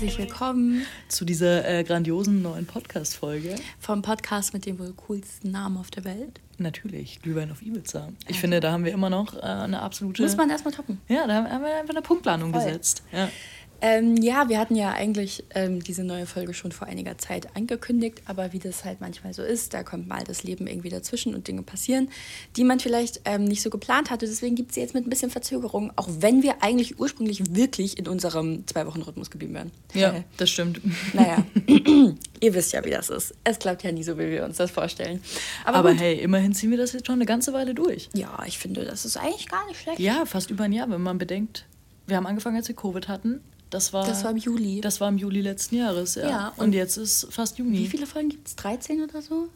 herzlich willkommen zu dieser äh, grandiosen neuen Podcast-Folge. Vom Podcast mit dem wohl coolsten Namen auf der Welt. Natürlich, Glühwein auf Ibiza. Ich ja. finde, da haben wir immer noch äh, eine absolute. Muss man erstmal toppen. Ja, da haben wir einfach eine Punktplanung Voll. gesetzt. Ja. Ähm, ja, wir hatten ja eigentlich ähm, diese neue Folge schon vor einiger Zeit angekündigt, aber wie das halt manchmal so ist, da kommt mal das Leben irgendwie dazwischen und Dinge passieren, die man vielleicht ähm, nicht so geplant hatte. Deswegen gibt es sie jetzt mit ein bisschen Verzögerung, auch wenn wir eigentlich ursprünglich wirklich in unserem Zwei-Wochen-Rhythmus geblieben wären. Ja, äh. das stimmt. Naja, ihr wisst ja, wie das ist. Es klappt ja nie so, wie wir uns das vorstellen. Aber, aber hey, immerhin ziehen wir das jetzt schon eine ganze Weile durch. Ja, ich finde, das ist eigentlich gar nicht schlecht. Ja, fast über ein Jahr, wenn man bedenkt. Wir haben angefangen, als wir Covid hatten. Das war, das war im Juli. Das war im Juli letzten Jahres, ja. ja und, und, jetzt ist fast Juni. Wie viele Folgen gibt es? 13 oder so?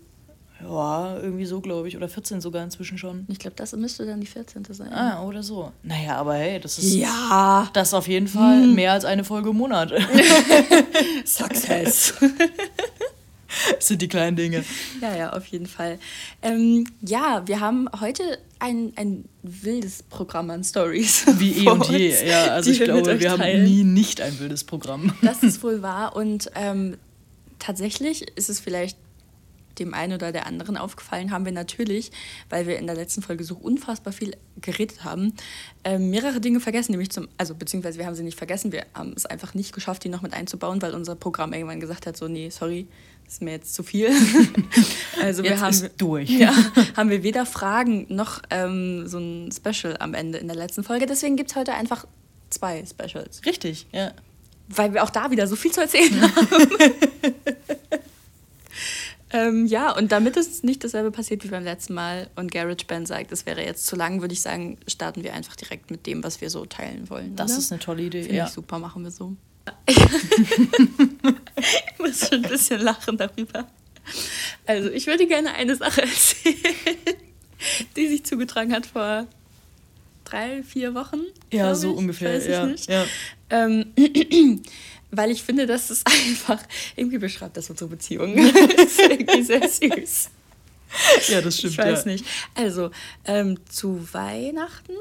Ja, irgendwie so, glaube ich. Oder 14 sogar inzwischen schon. Ich glaube, das müsste dann die 14. sein. Ah, oder so. Naja, aber hey, das ist. Ja! Das ist auf jeden Fall hm. mehr als eine Folge im Monat. Success! Das sind die kleinen Dinge. Ja, ja, auf jeden Fall. Ähm, ja, wir haben heute ein, ein wildes Programm an Stories. Wie eh und je, ja. Also ich glaube, wir haben nie nicht ein wildes Programm. Das ist wohl wahr. Und ähm, tatsächlich ist es vielleicht dem einen oder der anderen aufgefallen, haben wir natürlich, weil wir in der letzten Folge so unfassbar viel geredet haben, äh, mehrere Dinge vergessen, nämlich zum, also beziehungsweise wir haben sie nicht vergessen, wir haben es einfach nicht geschafft, die noch mit einzubauen, weil unser Programm irgendwann gesagt hat, so nee, sorry, ist mir jetzt zu viel. also wir jetzt haben ist durch. Ja, haben wir weder Fragen noch ähm, so ein Special am Ende in der letzten Folge. Deswegen gibt es heute einfach zwei Specials. Richtig, ja. Weil wir auch da wieder so viel zu erzählen haben. ähm, ja, und damit es nicht dasselbe passiert wie beim letzten Mal und GarageBand sagt, es wäre jetzt zu lang, würde ich sagen, starten wir einfach direkt mit dem, was wir so teilen wollen. Das oder? ist eine tolle Idee. Finde ja. ich super, machen wir so. ich muss schon ein bisschen lachen darüber. Also, ich würde gerne eine Sache erzählen, die sich zugetragen hat vor drei, vier Wochen. Ja, so ich. ungefähr. Weiß ja, nicht. Ja. Ähm, weil ich finde, dass es einfach irgendwie beschreibt das unsere Beziehung. das ist irgendwie sehr süß. Ja, das stimmt. Ich weiß ja. nicht. Also, ähm, zu Weihnachten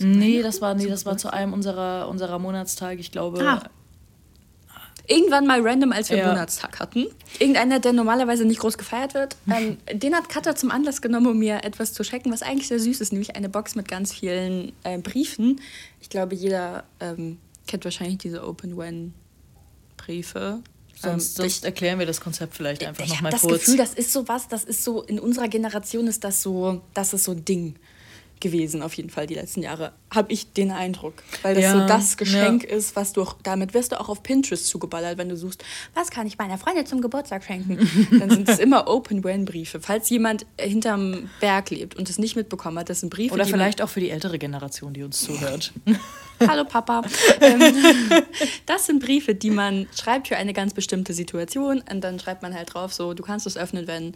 Nee, das war, nee, das war zu einem unserer, unserer Monatstage, ich glaube. Ah. Irgendwann mal random, als wir ja. Monatstag hatten. Irgendeiner, der normalerweise nicht groß gefeiert wird. Ähm, den hat Katha zum Anlass genommen, um mir etwas zu checken, was eigentlich sehr süß ist, nämlich eine Box mit ganz vielen äh, Briefen. Ich glaube, jeder ähm, kennt wahrscheinlich diese Open-When-Briefe. Sonst, ähm, sonst erklären wir das Konzept vielleicht einfach nochmal kurz. Ich habe das Gefühl, das ist so was, das ist so, in unserer Generation ist das so, das ist so ein Ding gewesen, auf jeden Fall die letzten Jahre, habe ich den Eindruck. Weil das ja, so das Geschenk ja. ist, was du auch, damit wirst du auch auf Pinterest zugeballert, wenn du suchst, was kann ich meiner Freundin zum Geburtstag schenken? Dann sind es immer Open-When-Briefe. Falls jemand hinterm Berg lebt und es nicht mitbekommen hat, das sind Briefe. Oder vielleicht auch für die ältere Generation, die uns zuhört. Hallo Papa. Ähm, das sind Briefe, die man schreibt für eine ganz bestimmte Situation und dann schreibt man halt drauf, so, du kannst es öffnen, wenn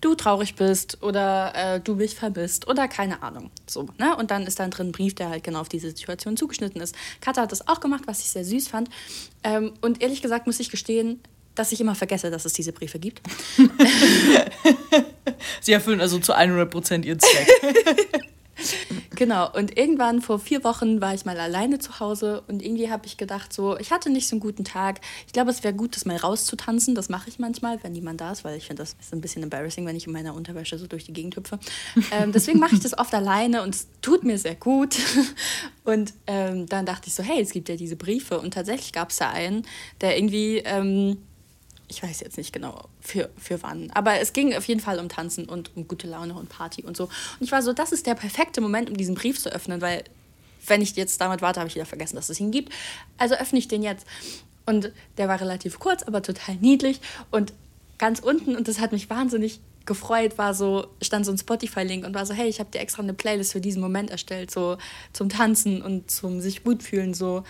du traurig bist oder äh, du mich vermisst oder keine Ahnung. So, ne? Und dann ist da drin ein Brief, der halt genau auf diese Situation zugeschnitten ist. Katha hat das auch gemacht, was ich sehr süß fand. Ähm, und ehrlich gesagt muss ich gestehen, dass ich immer vergesse, dass es diese Briefe gibt. Sie erfüllen also zu 100% ihren Zweck. genau, und irgendwann vor vier Wochen war ich mal alleine zu Hause und irgendwie habe ich gedacht, so, ich hatte nicht so einen guten Tag. Ich glaube, es wäre gut, das mal rauszutanzen. Das mache ich manchmal, wenn niemand da ist, weil ich finde, das ist ein bisschen embarrassing, wenn ich in meiner Unterwäsche so durch die Gegend hüpfe. Ähm, deswegen mache ich das oft alleine und es tut mir sehr gut. Und ähm, dann dachte ich so, hey, es gibt ja diese Briefe. Und tatsächlich gab es da einen, der irgendwie. Ähm, ich weiß jetzt nicht genau für, für wann. Aber es ging auf jeden Fall um Tanzen und um gute Laune und Party und so. Und ich war so, das ist der perfekte Moment, um diesen Brief zu öffnen, weil wenn ich jetzt damit warte, habe ich wieder vergessen, dass es ihn gibt. Also öffne ich den jetzt. Und der war relativ kurz, aber total niedlich. Und ganz unten, und das hat mich wahnsinnig gefreut, war so, stand so ein Spotify-Link und war so, hey, ich habe dir extra eine Playlist für diesen Moment erstellt, so zum Tanzen und zum sich gut fühlen, so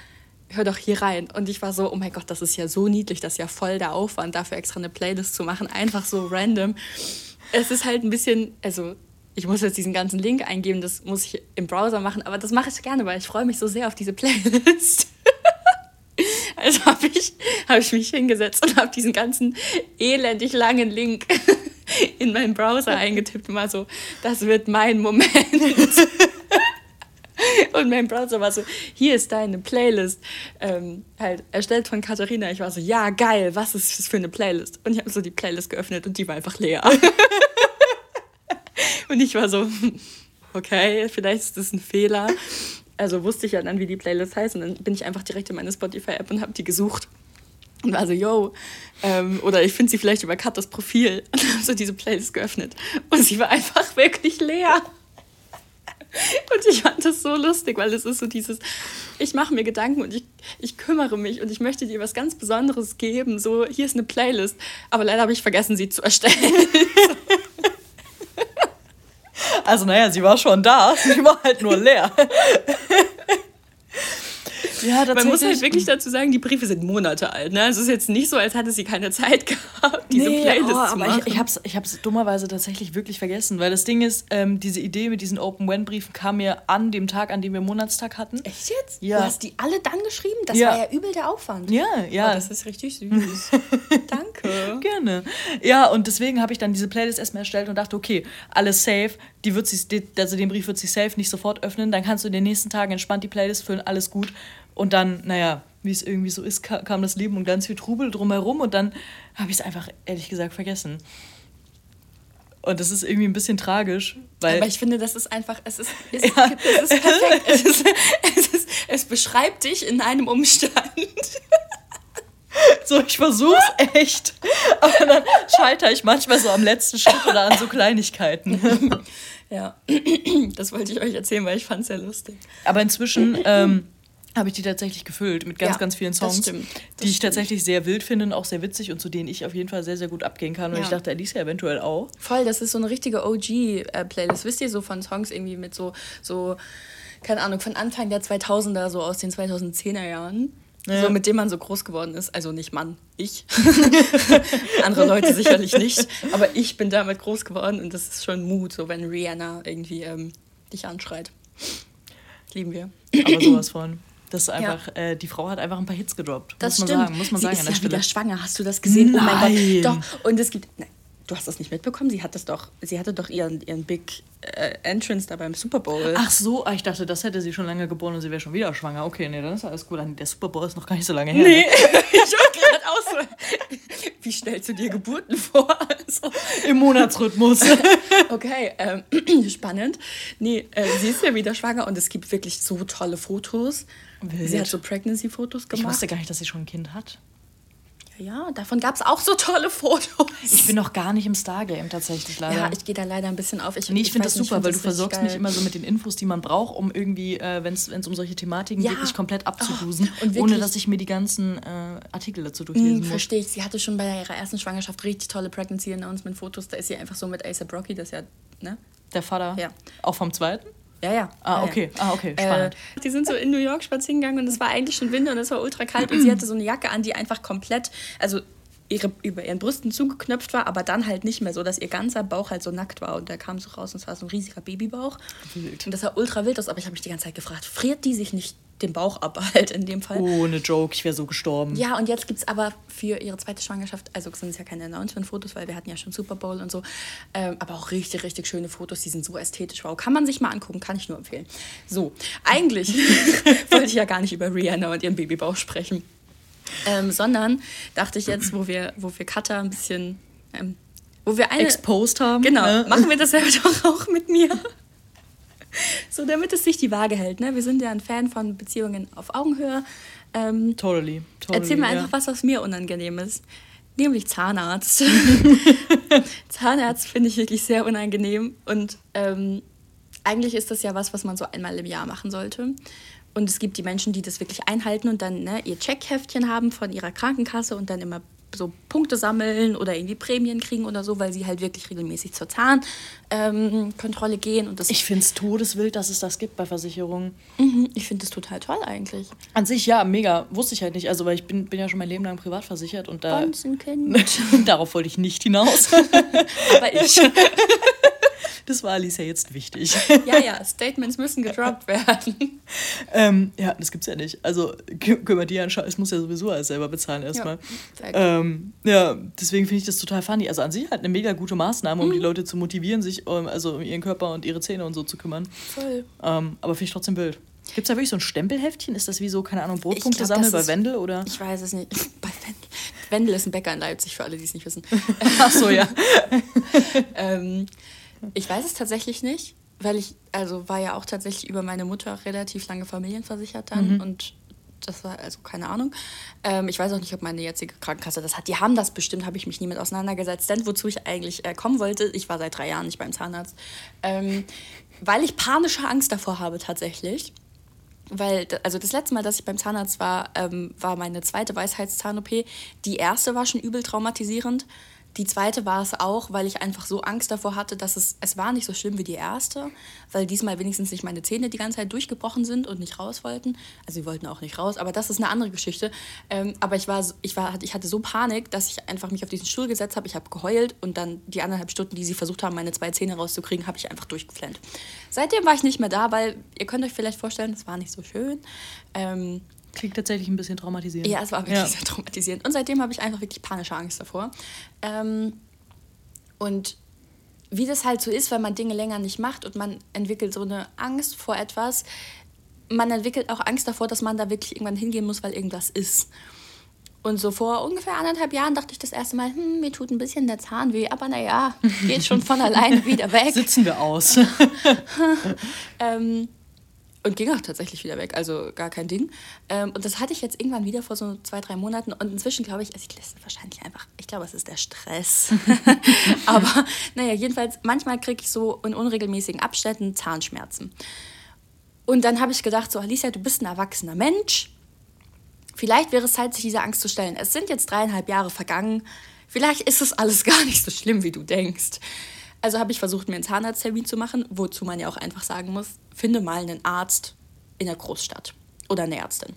hör doch hier rein. Und ich war so, oh mein Gott, das ist ja so niedlich, das ist ja voll der Aufwand, dafür extra eine Playlist zu machen, einfach so random. Es ist halt ein bisschen, also ich muss jetzt diesen ganzen Link eingeben, das muss ich im Browser machen, aber das mache ich gerne, weil ich freue mich so sehr auf diese Playlist. also habe ich, hab ich mich hingesetzt und habe diesen ganzen elendig langen Link in meinen Browser eingetippt und war so, das wird mein Moment. Und mein Browser war so, hier ist deine Playlist, ähm, halt erstellt von Katharina. Ich war so, ja, geil, was ist das für eine Playlist? Und ich habe so die Playlist geöffnet und die war einfach leer. und ich war so, okay, vielleicht ist das ein Fehler. Also wusste ich ja dann, wie die Playlist heißt und dann bin ich einfach direkt in meine Spotify-App und habe die gesucht. Und war so, yo, ähm, oder ich finde sie vielleicht über Katas Profil. Und habe so diese Playlist geöffnet. Und sie war einfach wirklich leer. Und ich fand das so lustig, weil es ist so dieses, ich mache mir Gedanken und ich, ich kümmere mich und ich möchte dir was ganz Besonderes geben. So, hier ist eine Playlist. Aber leider habe ich vergessen, sie zu erstellen. Also naja, sie war schon da, sie war halt nur leer. Ja, Man muss halt wirklich dazu sagen, die Briefe sind Monate alt. Ne? Es ist jetzt nicht so, als hätte sie keine Zeit gehabt, diese nee, Playlist oh, zu machen. Aber ich, ich habe es ich hab's dummerweise tatsächlich wirklich vergessen, weil das Ding ist, ähm, diese Idee mit diesen Open-When-Briefen kam mir an dem Tag, an dem wir Monatstag hatten. Echt jetzt? Ja. Du hast die alle dann geschrieben? Das ja. war ja übel der Aufwand. Ja, ja. Oh, das ist richtig süß. Danke. Gerne. Ja, und deswegen habe ich dann diese Playlist erstmal erstellt und dachte, okay, alles safe. Die wird sich, also den Brief wird sich safe nicht sofort öffnen. Dann kannst du in den nächsten Tagen entspannt die Playlist füllen, alles gut. Und dann, naja, wie es irgendwie so ist, kam das Leben und ganz viel Trubel drumherum und dann habe ich es einfach ehrlich gesagt vergessen. Und das ist irgendwie ein bisschen tragisch, weil. Aber ich finde, das ist einfach, es ist, es, ja. es ist perfekt. Es, ist, es, ist, es beschreibt dich in einem Umstand. So, ich versuch's echt. Aber dann scheitere ich manchmal so am letzten Schritt oder an so Kleinigkeiten. Ja, das wollte ich euch erzählen, weil ich fand's sehr lustig. Aber inzwischen. Ähm, habe ich die tatsächlich gefüllt mit ganz, ja, ganz vielen Songs, das das die ich stimmt. tatsächlich sehr wild finde und auch sehr witzig und zu denen ich auf jeden Fall sehr, sehr gut abgehen kann. Und ja. ich dachte, Alicia eventuell auch. Voll, das ist so eine richtige OG-Playlist. Wisst ihr, so von Songs irgendwie mit so, so, keine Ahnung, von Anfang der 2000er, so aus den 2010er Jahren. Ja. So, mit dem man so groß geworden ist. Also nicht Mann, ich. Andere Leute sicherlich nicht. Aber ich bin damit groß geworden und das ist schon Mut, so wenn Rihanna irgendwie ähm, dich anschreit. Lieben wir. Aber sowas von. Das ist einfach, ja. äh, die Frau hat einfach ein paar Hits gedroppt. Das muss stimmt. man sagen, muss man Sie sagen ist an der ja Stelle. wieder schwanger. Hast du das gesehen? Nein. Oh mein Gott. Doch. Und es gibt. Nein, du hast das nicht mitbekommen. Sie hat das doch. Sie hatte doch ihren, ihren Big äh, Entrance da beim Super Bowl. Ach so, ah, ich dachte, das hätte sie schon lange geboren und sie wäre schon wieder schwanger. Okay, nee, dann ist alles gut. Der Super Bowl ist noch gar nicht so lange her. Nee, ne? ich war gerade auch so. Wie stellst du dir Geburten vor? Also, Im Monatsrhythmus. okay, ähm, spannend. Nee, äh, sie ist ja wieder schwanger und es gibt wirklich so tolle Fotos. Wild. Sie hat so Pregnancy-Fotos gemacht. Ich wusste gar nicht, dass sie schon ein Kind hat. Ja, davon gab es auch so tolle Fotos. Ich bin noch gar nicht im Stargame tatsächlich leider. Ja, ich gehe da leider ein bisschen auf. Ich, nee, ich, ich finde das super, weil du versorgst geil. mich immer so mit den Infos, die man braucht, um irgendwie, äh, wenn es um solche Thematiken ja. geht, mich komplett abzudusen, oh, ohne dass ich mir die ganzen äh, Artikel dazu durchlesen hm, muss. Verstehe ich. Sie hatte schon bei ihrer ersten Schwangerschaft richtig tolle Pregnancy-Announcement-Fotos. Da ist sie einfach so mit ASAP Rocky, das ist ja, ne? Der Vater? Ja. Auch vom zweiten? Ja, ja. Ah, okay. Ah, okay. Spannend. Äh, die sind so in New York spazieren gegangen und es war eigentlich schon Winter und es war ultra kalt und sie hatte so eine Jacke an, die einfach komplett, also ihre, über ihren Brüsten zugeknöpft war, aber dann halt nicht mehr so, dass ihr ganzer Bauch halt so nackt war. Und der kam so raus und es war so ein riesiger Babybauch. Wild. Und das sah ultra wild aus, aber ich habe mich die ganze Zeit gefragt, friert die sich nicht den Bauch ab halt in dem Fall? Ohne Joke, ich wäre so gestorben. Ja, und jetzt gibt es aber für ihre zweite Schwangerschaft, also sind es ja keine Announcement-Fotos, weil wir hatten ja schon Super Bowl und so, ähm, aber auch richtig, richtig schöne Fotos, die sind so ästhetisch. Wow, kann man sich mal angucken, kann ich nur empfehlen. So, eigentlich wollte ich ja gar nicht über Rihanna und ihren Babybauch sprechen. Ähm, sondern dachte ich jetzt, wo wir, wo wir Cutter ein bisschen, ähm, wo wir eine... Exposed haben. Genau, ja. machen wir das ja doch auch mit mir. So, damit es sich die Waage hält. Ne? Wir sind ja ein Fan von Beziehungen auf Augenhöhe. Ähm, totally, totally. Erzähl mir ja. einfach was, was mir unangenehm ist. Nämlich Zahnarzt. Zahnarzt finde ich wirklich sehr unangenehm. Und ähm, eigentlich ist das ja was, was man so einmal im Jahr machen sollte. Und es gibt die Menschen, die das wirklich einhalten und dann ne, ihr Checkheftchen haben von ihrer Krankenkasse und dann immer so Punkte sammeln oder irgendwie Prämien kriegen oder so, weil sie halt wirklich regelmäßig zur Zahnkontrolle ähm, gehen. Und das ich finde es todeswild, dass es das gibt bei Versicherungen. Mhm, ich finde es total toll eigentlich. An sich ja, mega. Wusste ich halt nicht. Also, weil ich bin, bin ja schon mein Leben lang privat versichert und da. darauf wollte ich nicht hinaus. Aber ich. Das war Alice ja jetzt wichtig. Ja, ja, Statements müssen gedroppt werden. ähm, ja, das gibt's ja nicht. Also kümmert die an Scheiß, muss ja sowieso alles selber bezahlen erstmal. Ja, ähm, ja, deswegen finde ich das total funny. Also an sich halt eine mega gute Maßnahme, um mhm. die Leute zu motivieren, sich um, also um ihren Körper und ihre Zähne und so zu kümmern. Voll. Ähm, aber finde ich trotzdem wild. Gibt es da wirklich so ein Stempelheftchen? Ist das wie so, keine Ahnung, Brotpunkte sammeln bei Wendel oder? Ich weiß es nicht. Bei Wendel. Wendel ist ein Bäcker in Leipzig, für alle, die es nicht wissen. Ach so, ja. ähm, ich weiß es tatsächlich nicht, weil ich, also war ja auch tatsächlich über meine Mutter relativ lange familienversichert dann mhm. und das war also keine Ahnung. Ähm, ich weiß auch nicht, ob meine jetzige Krankenkasse das hat. Die haben das bestimmt, habe ich mich nie mit auseinandergesetzt. Denn wozu ich eigentlich äh, kommen wollte, ich war seit drei Jahren nicht beim Zahnarzt, ähm, weil ich panische Angst davor habe tatsächlich. Weil, also das letzte Mal, dass ich beim Zahnarzt war, ähm, war meine zweite Weisheitszahn-OP. Die erste war schon übel traumatisierend. Die zweite war es auch, weil ich einfach so Angst davor hatte, dass es, es war nicht so schlimm wie die erste, weil diesmal wenigstens nicht meine Zähne die ganze Zeit durchgebrochen sind und nicht raus wollten. Also sie wollten auch nicht raus, aber das ist eine andere Geschichte. Ähm, aber ich war, ich war, ich hatte so Panik, dass ich einfach mich auf diesen Stuhl gesetzt habe. Ich habe geheult und dann die anderthalb Stunden, die sie versucht haben, meine zwei Zähne rauszukriegen, habe ich einfach durchgeflennt. Seitdem war ich nicht mehr da, weil ihr könnt euch vielleicht vorstellen, es war nicht so schön. Ähm, Klingt tatsächlich ein bisschen traumatisierend. Ja, es war wirklich ja. sehr traumatisierend. Und seitdem habe ich einfach wirklich panische Angst davor. Ähm, und wie das halt so ist, wenn man Dinge länger nicht macht und man entwickelt so eine Angst vor etwas, man entwickelt auch Angst davor, dass man da wirklich irgendwann hingehen muss, weil irgendwas ist. Und so vor ungefähr anderthalb Jahren dachte ich das erste Mal, hm, mir tut ein bisschen der Zahn weh, aber naja, geht schon von alleine wieder weg. Sitzen wir aus. ähm, und ging auch tatsächlich wieder weg, also gar kein Ding. Ähm, und das hatte ich jetzt irgendwann wieder vor so zwei, drei Monaten. Und inzwischen glaube ich, also ich lese wahrscheinlich einfach, ich glaube, es ist der Stress. Aber naja, jedenfalls, manchmal kriege ich so in unregelmäßigen Abständen Zahnschmerzen. Und dann habe ich gedacht, so Alicia, du bist ein erwachsener Mensch. Vielleicht wäre es Zeit, sich dieser Angst zu stellen. Es sind jetzt dreieinhalb Jahre vergangen. Vielleicht ist es alles gar nicht so schlimm, wie du denkst. Also habe ich versucht, mir einen Zahnarzttermin zu machen, wozu man ja auch einfach sagen muss, finde mal einen Arzt in der Großstadt oder eine Ärztin.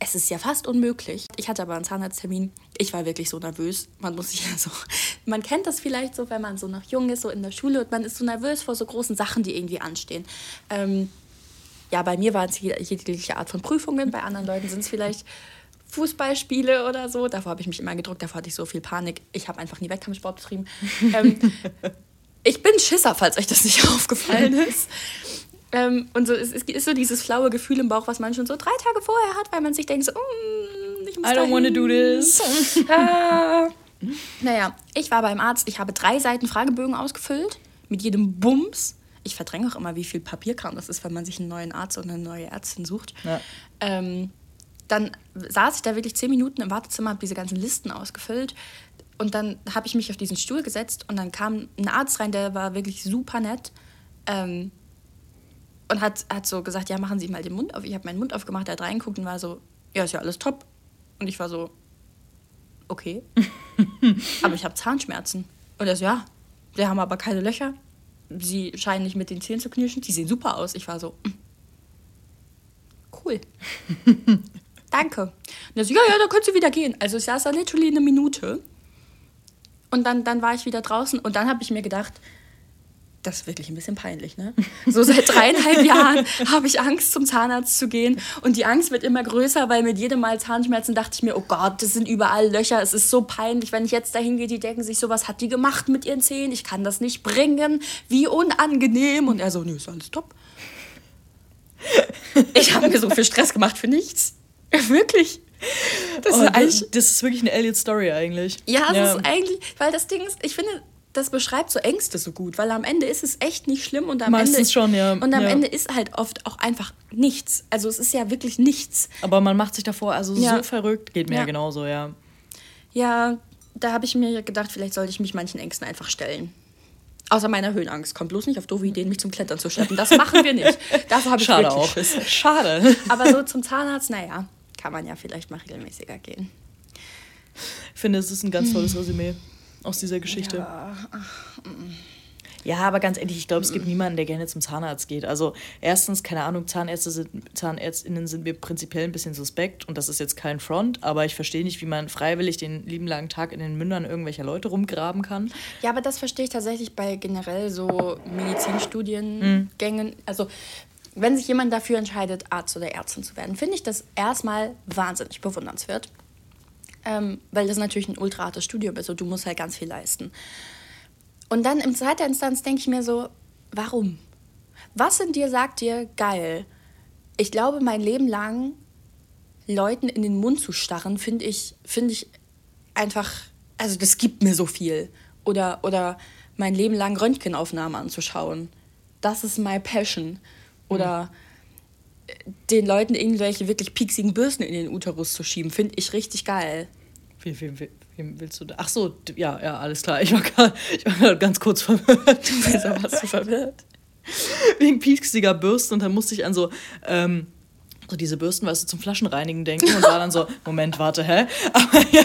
Es ist ja fast unmöglich. Ich hatte aber einen Zahnarzttermin. Ich war wirklich so nervös. Man muss sich ja so. Man kennt das vielleicht so, wenn man so noch jung ist, so in der Schule und man ist so nervös vor so großen Sachen, die irgendwie anstehen. Ähm, ja, bei mir waren es jegliche Art von Prüfungen. Bei anderen Leuten sind es vielleicht Fußballspiele oder so. Davor habe ich mich immer gedruckt. Davor hatte ich so viel Panik. Ich habe einfach nie Wettkampfsport betrieben. ähm, ich bin Schisser, falls euch das nicht aufgefallen ist. ähm, und so, es ist so dieses flaue Gefühl im Bauch, was man schon so drei Tage vorher hat, weil man sich denkt so, mm, ich muss I don't want to do this. ah. Naja, ich war beim Arzt, ich habe drei Seiten Fragebögen ausgefüllt, mit jedem Bums. Ich verdränge auch immer, wie viel Papierkram das ist, wenn man sich einen neuen Arzt oder eine neue Ärztin sucht. Ja. Ähm, dann saß ich da wirklich zehn Minuten im Wartezimmer, habe diese ganzen Listen ausgefüllt. Und dann habe ich mich auf diesen Stuhl gesetzt und dann kam ein Arzt rein, der war wirklich super nett. Ähm, und hat, hat so gesagt, ja, machen Sie mal den Mund auf. Ich habe meinen Mund aufgemacht, er hat reingeguckt und war so, ja, ist ja alles top. Und ich war so, okay. aber ich habe Zahnschmerzen. Und er so, ja, sie haben aber keine Löcher. Sie scheinen nicht mit den Zähnen zu knirschen. Die sehen super aus. Ich war so, mm. cool. Danke. Und er so, ja, ja, dann können Sie wieder gehen. Also ich saß da literally eine Minute und dann, dann war ich wieder draußen und dann habe ich mir gedacht, das ist wirklich ein bisschen peinlich, ne? So seit dreieinhalb Jahren habe ich Angst, zum Zahnarzt zu gehen. Und die Angst wird immer größer, weil mit jedem Mal Zahnschmerzen dachte ich mir, oh Gott, das sind überall Löcher. Es ist so peinlich, wenn ich jetzt dahin gehe, die denken sich so, was hat die gemacht mit ihren Zähnen? Ich kann das nicht bringen. Wie unangenehm. Und er so, nö, ist alles top. Ich habe mir so viel Stress gemacht für nichts. Wirklich. Das, ist eigentlich, das ist wirklich eine Elliot-Story eigentlich. Ja, das ja. ist eigentlich, weil das Ding ist, ich finde, das beschreibt so Ängste so gut, weil am Ende ist es echt nicht schlimm und am Meistens Ende schon, ja. Und am ja. Ende ist halt oft auch einfach nichts. Also es ist ja wirklich nichts. Aber man macht sich davor also ja. so verrückt, geht mir ja. genauso, ja. Ja, da habe ich mir gedacht, vielleicht sollte ich mich manchen Ängsten einfach stellen. Außer meiner Höhenangst. Kommt bloß nicht auf doofe Ideen, mich zum Klettern zu schleppen. Das machen wir nicht. Dafür habe ich Schade wirklich auch. Schiss. Schade. Aber so zum Zahnarzt, naja kann man ja vielleicht mal regelmäßiger gehen. Ich finde, es ist ein ganz tolles Resümee aus dieser Geschichte. Ja, ja aber ganz ehrlich, ich glaube, es gibt niemanden, der gerne zum Zahnarzt geht. Also erstens, keine Ahnung, Zahnärzte sind, Zahnärztinnen sind mir prinzipiell ein bisschen suspekt und das ist jetzt kein Front, aber ich verstehe nicht, wie man freiwillig den lieben langen Tag in den Mündern irgendwelcher Leute rumgraben kann. Ja, aber das verstehe ich tatsächlich bei generell so Medizinstudiengängen. Mhm. Also wenn sich jemand dafür entscheidet, Arzt oder Ärztin zu werden, finde ich das erstmal wahnsinnig bewundernswert. Ähm, weil das natürlich ein ultra hartes Studium ist und du musst halt ganz viel leisten. Und dann in zweiter Instanz denke ich mir so, warum? Was in dir sagt dir, geil, ich glaube, mein Leben lang Leuten in den Mund zu starren, finde ich, finde ich einfach, also das gibt mir so viel. Oder, oder mein Leben lang Röntgenaufnahmen anzuschauen. Das ist my passion. Oder mhm. den Leuten irgendwelche wirklich pieksigen Bürsten in den Uterus zu schieben, finde ich richtig geil. Wie, wie, wem willst du da? Ach so, ja, ja, alles klar. Ich war gerade ganz kurz verwirrt. Du bist aber so verwirrt. Wegen pieksiger Bürsten und dann musste ich an so, ähm, so diese Bürsten, weißt du, zum Flaschenreinigen denken und war dann so, Moment, warte, hä? Aber ja,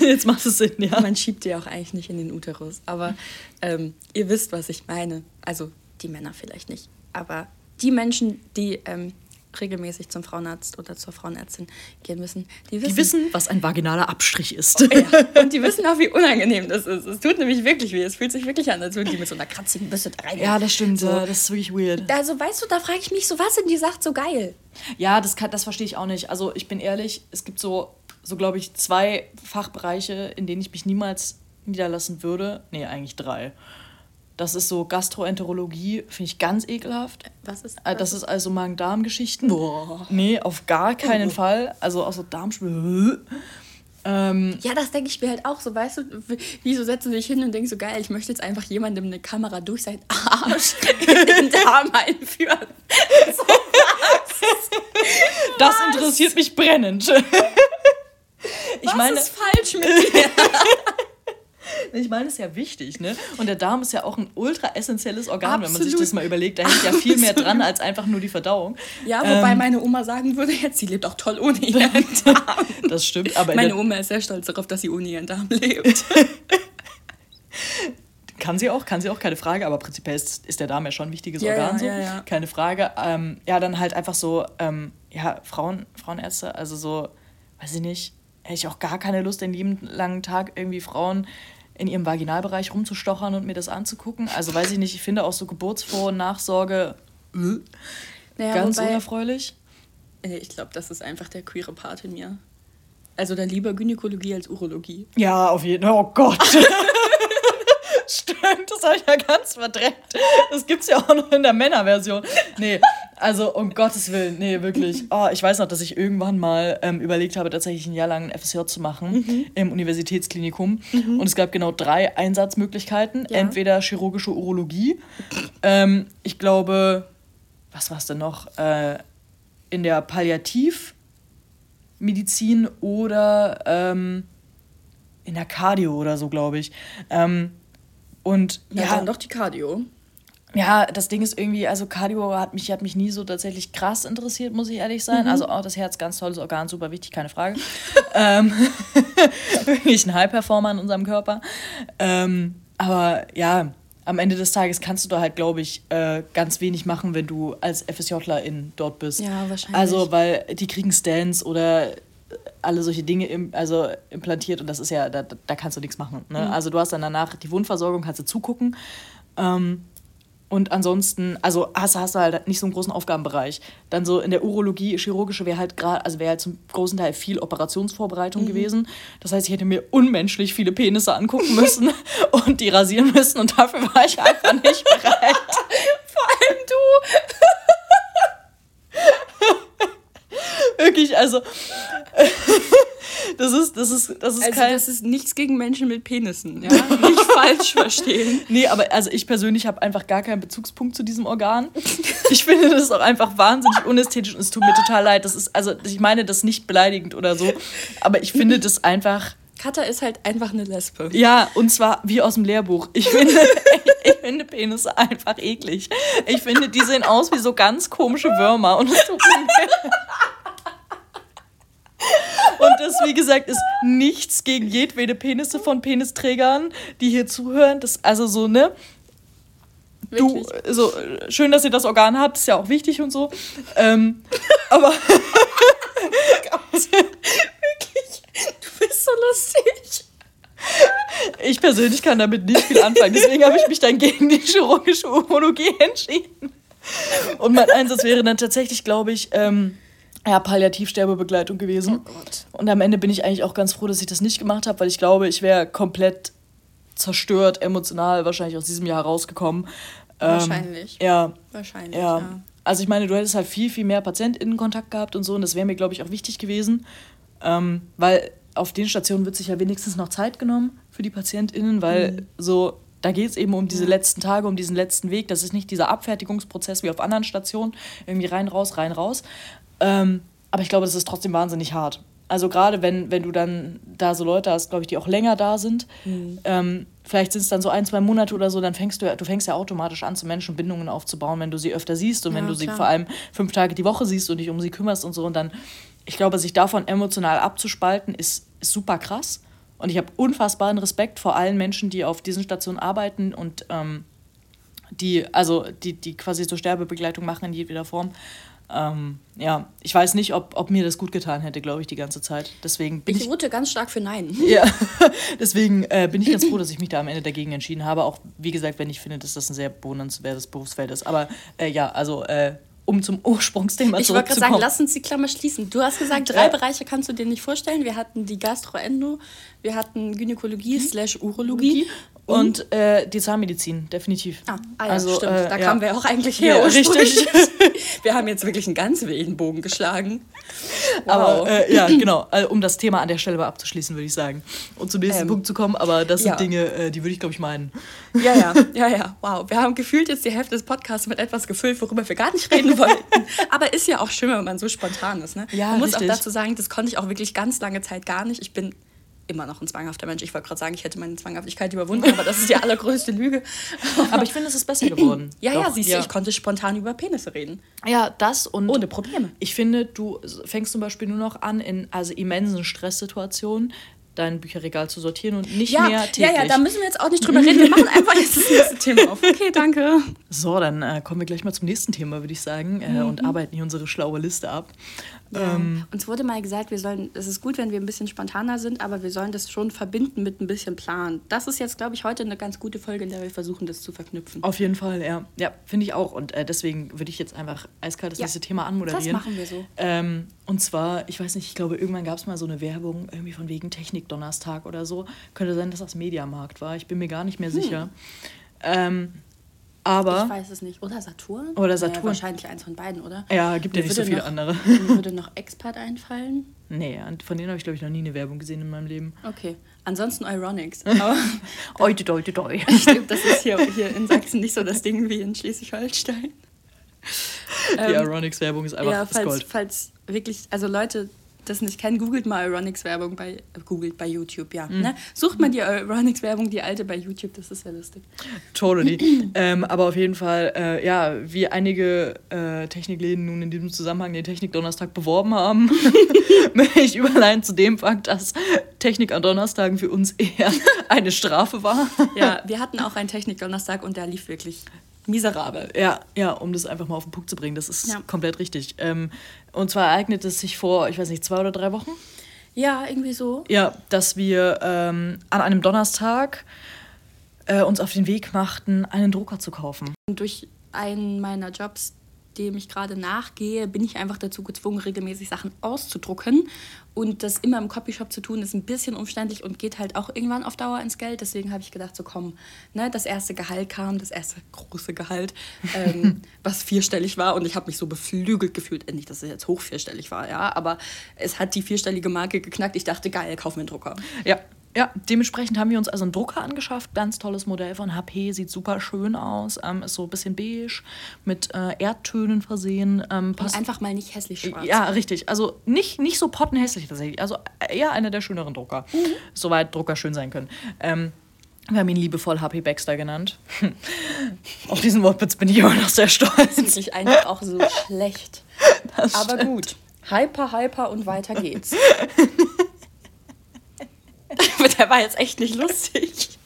jetzt macht es Sinn, ja. Man schiebt die auch eigentlich nicht in den Uterus, aber ähm, ihr wisst, was ich meine. Also die Männer vielleicht nicht, aber die Menschen, die ähm, regelmäßig zum Frauenarzt oder zur Frauenärztin gehen müssen, die wissen, die wissen was ein vaginaler Abstrich ist. Oh, ja. Und die wissen auch, wie unangenehm das ist. Es tut nämlich wirklich weh. Es fühlt sich wirklich an, als würden die mit so einer kratzigen Bisse da rein. Ja, das stimmt. So. Das ist wirklich weird. Also, weißt du, da frage ich mich so, was in die sagt so geil? Ja, das, das verstehe ich auch nicht. Also, ich bin ehrlich, es gibt so, so glaube ich, zwei Fachbereiche, in denen ich mich niemals niederlassen würde. Nee, eigentlich drei. Das ist so Gastroenterologie, finde ich ganz ekelhaft. Was ist äh, das? Das ist also Magen-Darm-Geschichten. Boah. Nee, auf gar keinen oh. Fall. Also außer Darmspiel. Ähm, ja, das denke ich mir halt auch so, weißt du, wieso setzt du dich hin und denkst so, geil, ich möchte jetzt einfach jemandem eine Kamera durch seinen Arsch in den Darm einführen. So, was? Das interessiert mich brennend. Ich was meine, ist falsch mit dir? Ich meine, es ist ja wichtig, ne? Und der Darm ist ja auch ein ultra essentielles Organ, Absolut. wenn man sich das mal überlegt. Da hängt ja viel mehr dran als einfach nur die Verdauung. Ja, wobei ähm, meine Oma sagen würde, jetzt, sie lebt auch toll ohne ihren Darm. Das stimmt, aber. Meine Oma ist sehr stolz darauf, dass sie ohne ihren Darm lebt. Kann sie auch, kann sie auch, keine Frage, aber prinzipiell ist, ist der Darm ja schon ein wichtiges ja, Organ, so. Ja, ja. keine Frage. Ähm, ja, dann halt einfach so, ähm, ja, Frauen, Frauenärzte, also so, weiß ich nicht, hätte ich auch gar keine Lust, den lieben langen Tag irgendwie Frauen in ihrem Vaginalbereich rumzustochern und mir das anzugucken. Also weiß ich nicht, ich finde auch so Geburtsvor- und Nachsorge äh, naja, ganz wobei, unerfreulich. Ich glaube, das ist einfach der queere Part in mir. Also dann lieber Gynäkologie als Urologie. Ja, auf jeden Fall. Oh Gott. Stimmt, das habe ich ja ganz verdrängt. Das gibt es ja auch noch in der Männerversion. Nee, also um Gottes Willen, nee, wirklich. Oh, ich weiß noch, dass ich irgendwann mal ähm, überlegt habe, tatsächlich ein Jahr lang ein FSJ zu machen mhm. im Universitätsklinikum. Mhm. Und es gab genau drei Einsatzmöglichkeiten. Ja. Entweder chirurgische Urologie. Ähm, ich glaube, was war es denn noch? Äh, in der Palliativmedizin oder ähm, in der Cardio oder so, glaube ich. Ähm, und ja, ja, dann doch die Cardio. Ja, das Ding ist irgendwie, also Cardio hat mich, hat mich nie so tatsächlich krass interessiert, muss ich ehrlich sein. Mhm. Also auch das Herz, ganz tolles Organ, super wichtig, keine Frage. ähm, wirklich ein High-Performer in unserem Körper. Ähm, aber ja, am Ende des Tages kannst du da halt, glaube ich, äh, ganz wenig machen, wenn du als FSJlerin dort bist. Ja, wahrscheinlich. Also, weil die kriegen Stents oder alle solche Dinge im, also implantiert und das ist ja, da, da kannst du nichts machen. Ne? Mhm. Also du hast dann danach die Wundversorgung, kannst du zugucken. Ähm, und ansonsten, also hast, hast du halt nicht so einen großen Aufgabenbereich. Dann so in der Urologie, chirurgische wäre halt gerade, also wäre halt zum großen Teil viel Operationsvorbereitung mhm. gewesen. Das heißt, ich hätte mir unmenschlich viele Penisse angucken müssen und die rasieren müssen und dafür war ich einfach nicht bereit. Vor allem du. Wirklich, also. Das ist, das ist, das ist also kein. Das ist nichts gegen Menschen mit Penissen, ja? Nicht falsch verstehen. Nee, aber also ich persönlich habe einfach gar keinen Bezugspunkt zu diesem Organ. Ich finde das auch einfach wahnsinnig unästhetisch und es tut mir total leid. Das ist, also ich meine das nicht beleidigend oder so, aber ich finde das einfach. Katha ist halt einfach eine Lesbe. Ja, und zwar wie aus dem Lehrbuch. Ich finde, ich finde Penisse einfach eklig. Ich finde, die sehen aus wie so ganz komische Würmer und es tut mir und das, wie gesagt, ist nichts gegen jedwede Penisse von Penisträgern, die hier zuhören. Das, also so, ne? Du, so, schön, dass ihr das Organ habt, ist ja auch wichtig und so. Ähm, aber. Wirklich, du bist so lustig. Ich persönlich kann damit nicht viel anfangen, deswegen habe ich mich dann gegen die chirurgische Urologie entschieden. Und mein Einsatz wäre dann tatsächlich, glaube ich, ähm, ja, Palliativsterbebegleitung gewesen. Oh Gott. Und am Ende bin ich eigentlich auch ganz froh, dass ich das nicht gemacht habe, weil ich glaube, ich wäre komplett zerstört, emotional wahrscheinlich aus diesem Jahr rausgekommen. Ähm, Wahrscheinlich. Ja. Wahrscheinlich, ja. ja. Also ich meine, du hättest halt viel, viel mehr PatientInnen-Kontakt gehabt und so und das wäre mir, glaube ich, auch wichtig gewesen, ähm, weil auf den Stationen wird sich ja wenigstens noch Zeit genommen für die PatientInnen, weil mhm. so, da geht es eben um diese ja. letzten Tage, um diesen letzten Weg. Das ist nicht dieser Abfertigungsprozess wie auf anderen Stationen, irgendwie rein, raus, rein, raus. Ähm, aber ich glaube, das ist trotzdem wahnsinnig hart. Also gerade wenn, wenn du dann da so Leute hast, glaube ich, die auch länger da sind, mhm. ähm, vielleicht sind es dann so ein, zwei Monate oder so, dann fängst du, du fängst ja automatisch an, zu Menschen Bindungen aufzubauen, wenn du sie öfter siehst und ja, wenn du klar. sie vor allem fünf Tage die Woche siehst und dich um sie kümmerst und so. Und dann, ich glaube, sich davon emotional abzuspalten, ist, ist super krass. Und ich habe unfassbaren Respekt vor allen Menschen, die auf diesen Stationen arbeiten und ähm, die, also die, die quasi so Sterbebegleitung machen in jeder Form. Ähm, ja, ich weiß nicht, ob, ob mir das gut getan hätte, glaube ich, die ganze Zeit. Deswegen bin ich, ich ganz stark für Nein. Ja, deswegen äh, bin ich ganz froh, dass ich mich da am Ende dagegen entschieden habe. Auch wie gesagt, wenn ich finde, dass das ein sehr bewundernswertes Berufsfeld ist. Aber äh, ja, also äh, um zum Ursprungsthema ich zurückzukommen. Ich wollte gerade sagen, lass uns die Klammer schließen. Du hast gesagt, drei ja. Bereiche kannst du dir nicht vorstellen. Wir hatten die Gastroendo, wir hatten Gynäkologie mhm. slash Urologie und äh, die Zahnmedizin, definitiv. Ah, ah ja, also, stimmt. Äh, da ja. kamen wir auch eigentlich her. Ja, richtig. wir haben jetzt wirklich einen ganz wilden Bogen geschlagen. Wow. Aber äh, ja, genau, also, um das Thema an der Stelle mal abzuschließen, würde ich sagen. Und zum nächsten ähm, Punkt zu kommen, aber das sind Dinge, äh, die würde ich, glaube ich, meinen. Ja, ja, ja, ja. Wow. Wir haben gefühlt jetzt die Hälfte des Podcasts mit etwas gefüllt, worüber wir gar nicht reden wollten. aber ist ja auch schön, wenn man so spontan ist. Ne? Ja, man muss richtig. auch dazu sagen, das konnte ich auch wirklich ganz lange Zeit gar nicht. Ich bin immer noch ein zwanghafter Mensch. Ich wollte gerade sagen, ich hätte meine Zwanghaftigkeit überwunden, aber das ist die allergrößte Lüge. aber ich finde, es ist besser geworden. ja, Doch, ja, siehst du, ja. ich konnte spontan über Penisse reden. Ja, das und. Ohne Probleme. Ich finde, du fängst zum Beispiel nur noch an, in also immensen Stresssituationen dein Bücherregal zu sortieren und nicht ja, mehr täglich. Ja, ja, da müssen wir jetzt auch nicht drüber reden. Wir machen einfach jetzt das nächste Thema auf. Okay, danke. So, dann äh, kommen wir gleich mal zum nächsten Thema, würde ich sagen, äh, mhm. und arbeiten hier unsere schlaue Liste ab. Ja. Ähm, Uns wurde mal gesagt, wir sollen, es ist gut, wenn wir ein bisschen spontaner sind, aber wir sollen das schon verbinden mit ein bisschen Plan. Das ist jetzt, glaube ich, heute eine ganz gute Folge, in der wir versuchen, das zu verknüpfen. Auf jeden Fall, ja. Ja, finde ich auch. Und äh, deswegen würde ich jetzt einfach eiskalt das ja. nächste Thema anmoderieren. Das machen wir so. Ähm, und zwar, ich weiß nicht, ich glaube, irgendwann gab es mal so eine Werbung, irgendwie von wegen Technik-Donnerstag oder so. Könnte sein, dass das Mediamarkt war. Ich bin mir gar nicht mehr hm. sicher. Ähm, aber. Ich weiß es nicht. Oder Saturn? Oder Saturn. Ja, wahrscheinlich eins von beiden, oder? Ja, gibt ja nicht so viele noch, andere. Mir würde noch Expert einfallen. Nee, von denen habe ich, glaube ich, noch nie eine Werbung gesehen in meinem Leben. Okay. Ansonsten Ironics. Oide, deute, deu. Stimmt, das ist hier, hier in Sachsen nicht so das Ding wie in Schleswig-Holstein. Die ähm, Ironics-Werbung ist einfach ja, falls, Gold. falls wirklich, also Leute, das nicht kennt, googelt mal Ironics-Werbung bei, äh, googelt bei YouTube, ja. Mhm. Ne? Sucht mal die Ironics-Werbung, die alte bei YouTube, das ist ja lustig. Totally. ähm, aber auf jeden Fall, äh, ja, wie einige äh, Technikläden nun in diesem Zusammenhang den Technik-Donnerstag beworben haben, möchte ich überleiten zu dem Fakt, dass Technik an Donnerstagen für uns eher eine Strafe war. ja, wir hatten auch einen Technik-Donnerstag und der lief wirklich miserabel. Ja, ja, um das einfach mal auf den Punkt zu bringen. Das ist ja. komplett richtig. Ähm, und zwar ereignet es sich vor, ich weiß nicht, zwei oder drei Wochen. Ja, irgendwie so. Ja, dass wir ähm, an einem Donnerstag äh, uns auf den Weg machten, einen Drucker zu kaufen. Und durch einen meiner Jobs, dem ich gerade nachgehe, bin ich einfach dazu gezwungen, regelmäßig Sachen auszudrucken. Und das immer im Copyshop zu tun, ist ein bisschen umständlich und geht halt auch irgendwann auf Dauer ins Geld. Deswegen habe ich gedacht, so komm, ne, das erste Gehalt kam, das erste große Gehalt, ähm, was vierstellig war. Und ich habe mich so beflügelt gefühlt. Nicht, dass es jetzt hoch vierstellig war, ja, aber es hat die vierstellige Marke geknackt. Ich dachte, geil, kauf mir einen Drucker. Ja, ja, dementsprechend haben wir uns also einen Drucker angeschafft. Ganz tolles Modell von HP, sieht super schön aus. Ähm, ist so ein bisschen beige, mit äh, Erdtönen versehen. Ähm, passt Und einfach mal nicht hässlich schwarz. Ja, richtig. Also nicht, nicht so pottenhässlich tatsächlich. Also eher einer der schöneren Drucker. Mhm. Soweit Drucker schön sein können. Ähm, wir haben ihn liebevoll HP Baxter genannt. Auf diesen Wortwitz bin ich immer noch sehr stolz. Das ist einfach auch so schlecht. Das Aber stimmt. gut. Hyper, hyper und weiter geht's. der war jetzt echt nicht lustig.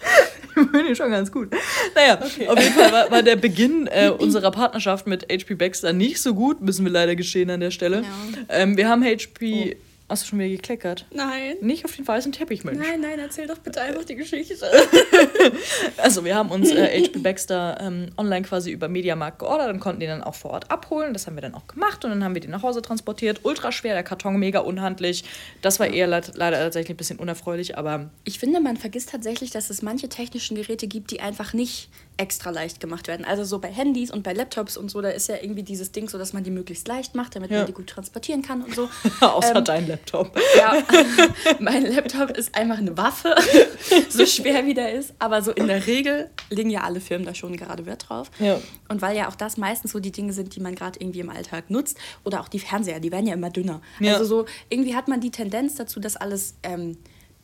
Ich finde ihn schon ganz gut. Naja, okay. auf jeden Fall war, war der Beginn äh, unserer Partnerschaft mit HP Baxter nicht so gut, müssen wir leider geschehen an der Stelle. Ja. Ähm, wir haben HP. Hast du schon wieder gekleckert? Nein. Nicht auf den weißen Teppich, Mensch. Nein, nein, erzähl doch bitte einfach die Geschichte. Also wir haben uns äh, HP Baxter ähm, online quasi über Mediamarkt geordert und konnten den dann auch vor Ort abholen. Das haben wir dann auch gemacht und dann haben wir den nach Hause transportiert. Ultra schwer, der Karton mega unhandlich. Das war eher le leider tatsächlich ein bisschen unerfreulich, aber Ich finde, man vergisst tatsächlich, dass es manche technischen Geräte gibt, die einfach nicht extra leicht gemacht werden. Also so bei Handys und bei Laptops und so, da ist ja irgendwie dieses Ding so, dass man die möglichst leicht macht, damit Ja. man die gut transportieren kann und so. außer Ähm, dein Laptop. Ja, mein Laptop ist einfach eine Waffe, so schwer wie der ist. Aber so in der Regel legen ja alle Firmen da schon gerade Wert drauf. Ja. Und weil ja auch das meistens so die Dinge sind, die man gerade irgendwie im Alltag nutzt. Oder auch die Fernseher, die werden ja immer dünner. Ja. Also so, irgendwie hat man die Tendenz dazu, dass alles ähm,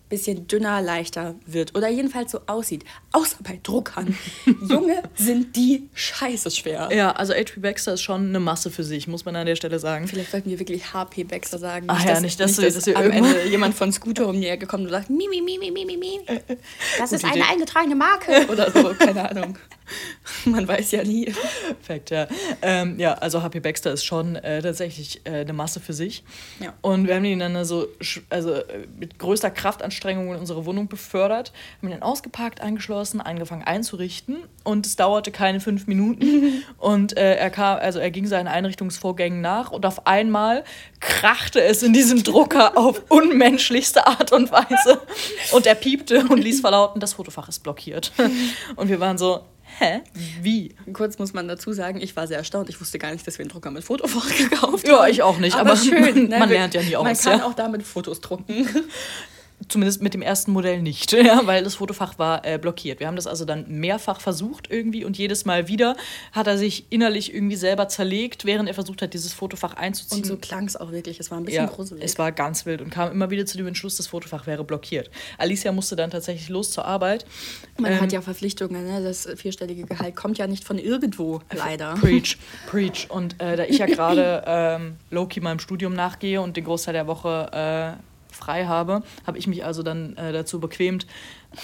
bisschen dünner, leichter wird. Oder jedenfalls so aussieht. Außer bei Druckern. Junge, sind die scheiße schwer. Ja, also HP Baxter ist schon eine Masse für sich, muss man an der Stelle sagen. Vielleicht sollten wir wirklich HP Baxter sagen. Ach ja, nicht, dass wir- dass wir am irgendwann- Ende jemand von Scooter um die Ecke kommt und sagt, mi, mi, mi, mi, mi, mi. Das ist eine eingetragene Marke. Oder so, keine Ahnung. Man weiß ja nie. Perfekt, ja. Ähm, ja, also HP Baxter ist schon äh, tatsächlich äh, eine Masse für sich. Ja. Und wir haben ihn dann also, äh, mit größter Kraftanstrengung in unsere Wohnung befördert, haben ihn dann ausgepackt, angeschlossen, angefangen einzurichten. Und es dauerte keine fünf Minuten. und äh, er kam, also er ging seinen Einrichtungsvorgängen nach und auf einmal krachte es in diesem Drucker auf unmenschlichste Art und Weise. Und er piepte und ließ verlauten, das Fotofach ist blockiert. Und wir waren so, hä? Wie? Kurz muss man dazu sagen, ich war sehr erstaunt. Ich wusste gar nicht, dass wir einen Drucker mit Fotofach gekauft Ja, haben. ich auch nicht, Aber, aber schön. man ne? lernt ja nie Man aus, kann ja. auch damit Fotos drucken. Zumindest mit dem ersten Modell nicht, ja, weil das Fotofach war äh, blockiert. Wir haben das also dann mehrfach versucht irgendwie und jedes Mal wieder hat er sich innerlich irgendwie selber zerlegt, während er versucht hat, dieses Fotofach einzuziehen. Und so klang es auch wirklich. Es war ein bisschen ja, gruselig. es war ganz wild und kam immer wieder zu dem Entschluss, das Fotofach wäre blockiert. Alicia musste dann tatsächlich los zur Arbeit. man ähm, hat ja Verpflichtungen. Ne? Das vierstellige Gehalt kommt ja nicht von irgendwo, leider. Preach, preach. Und äh, da ich ja gerade ähm, Loki meinem Studium nachgehe und den Großteil der Woche äh, frei habe, habe ich mich also dann äh, dazu bequemt,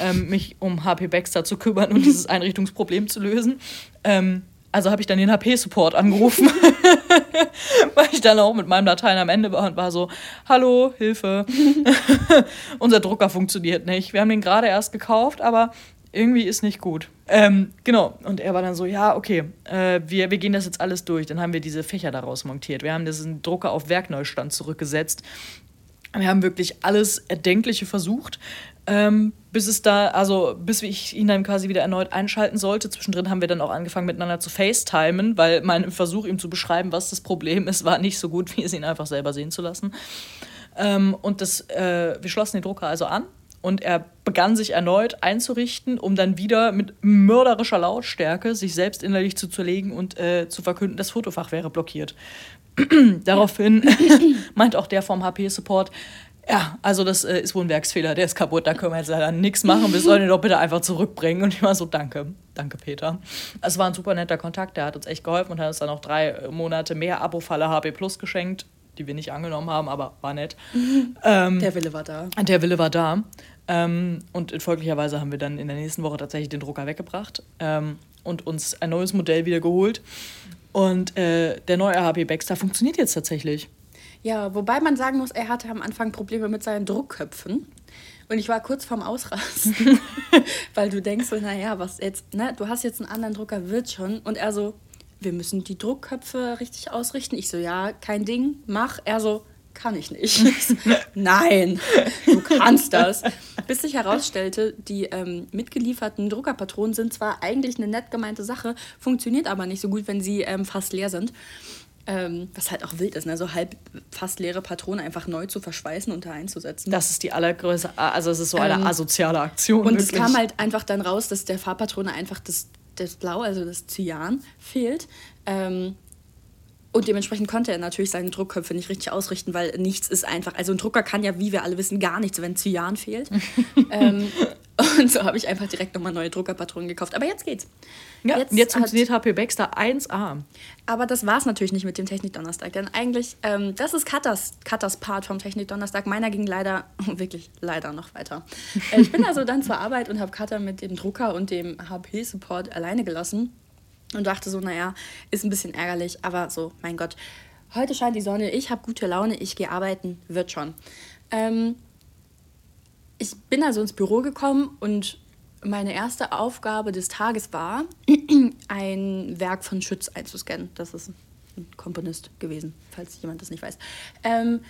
ähm, mich um HP Baxter zu kümmern und dieses Einrichtungsproblem zu lösen. Ähm, also habe ich dann den HP-Support angerufen, weil ich dann auch mit meinem Latein am Ende war und war so, hallo, Hilfe, unser Drucker funktioniert nicht. Wir haben den gerade erst gekauft, aber irgendwie ist nicht gut. Ähm, genau, und er war dann so, ja, okay, äh, wir, wir gehen das jetzt alles durch. Dann haben wir diese Fächer daraus montiert. Wir haben diesen Drucker auf Werkneustand zurückgesetzt. Wir haben wirklich alles Erdenkliche versucht, ähm, bis es da, also bis ich ihn dann quasi wieder erneut einschalten sollte. Zwischendrin haben wir dann auch angefangen miteinander zu FaceTimen, weil mein Versuch, ihm zu beschreiben, was das Problem ist, war nicht so gut, wie es ihn einfach selber sehen zu lassen. Ähm, und das, äh, wir schlossen den Drucker also an und er begann sich erneut einzurichten, um dann wieder mit mörderischer Lautstärke sich selbst innerlich zu zerlegen und äh, zu verkünden, das Fotofach wäre blockiert. Daraufhin meint auch der vom HP-Support, ja, also das äh, ist wohl ein Werksfehler, der ist kaputt, da können wir jetzt leider nichts machen, wir sollen ihn doch bitte einfach zurückbringen. Und ich war so, danke, danke Peter. Es war ein super netter Kontakt, der hat uns echt geholfen und hat uns dann noch drei äh, Monate mehr Abo-Falle HP Plus geschenkt, die wir nicht angenommen haben, aber war nett. Ähm, Der Wille war da. der Wille war da. Ähm, und folglicherweise haben wir dann in der nächsten Woche tatsächlich den Drucker weggebracht ähm, und uns ein neues Modell wieder geholt. Und äh, der neue HP Baxter funktioniert jetzt tatsächlich. Ja, wobei man sagen muss, er hatte am Anfang Probleme mit seinen Druckköpfen. Und ich war kurz vorm Ausrasten. Weil du denkst so, naja, was jetzt, ne? Du hast jetzt einen anderen Drucker, wird schon. Und er so, wir müssen die Druckköpfe richtig ausrichten. Ich so, ja, kein Ding, mach. Er so, kann ich nicht. Nein, du kannst das. Bis sich herausstellte, die ähm, mitgelieferten Druckerpatronen sind zwar eigentlich eine nett gemeinte Sache, funktioniert aber nicht so gut, wenn sie ähm, fast leer sind. Ähm, was halt auch wild ist, ne? so halb fast leere Patronen einfach neu zu verschweißen und da einzusetzen. Das ist die allergrößte, also es ist so eine Ähm, asoziale Aktion. und es wirklich. kam halt einfach dann raus, dass der Farbpatrone einfach das, das Blau, also das Cyan, fehlt. Ähm, und dementsprechend konnte er natürlich seine Druckköpfe nicht richtig ausrichten, weil nichts ist einfach. Also ein Drucker kann ja, wie wir alle wissen, gar nichts, wenn Cyan fehlt. ähm, und so habe ich einfach direkt nochmal neue Druckerpatronen gekauft. Aber jetzt geht's. Ja, jetzt, jetzt funktioniert HP Baxter 1A. Aber das war es natürlich nicht mit dem Technik-Donnerstag. Denn eigentlich, ähm, das ist Katas, Katas Part vom Technik-Donnerstag. Meiner ging leider, wirklich leider noch weiter. Äh, ich bin also dann zur Arbeit und habe Kata mit dem Drucker und dem HP-Support alleine gelassen. Und dachte so, naja, ist ein bisschen ärgerlich, aber so, mein Gott, heute scheint die Sonne, ich habe gute Laune, ich gehe arbeiten, wird schon. Ähm, ich bin also ins Büro gekommen und meine erste Aufgabe des Tages war, ein Werk von Schütz einzuscannen. Das ist ein Komponist gewesen, falls jemand das nicht weiß. Ähm,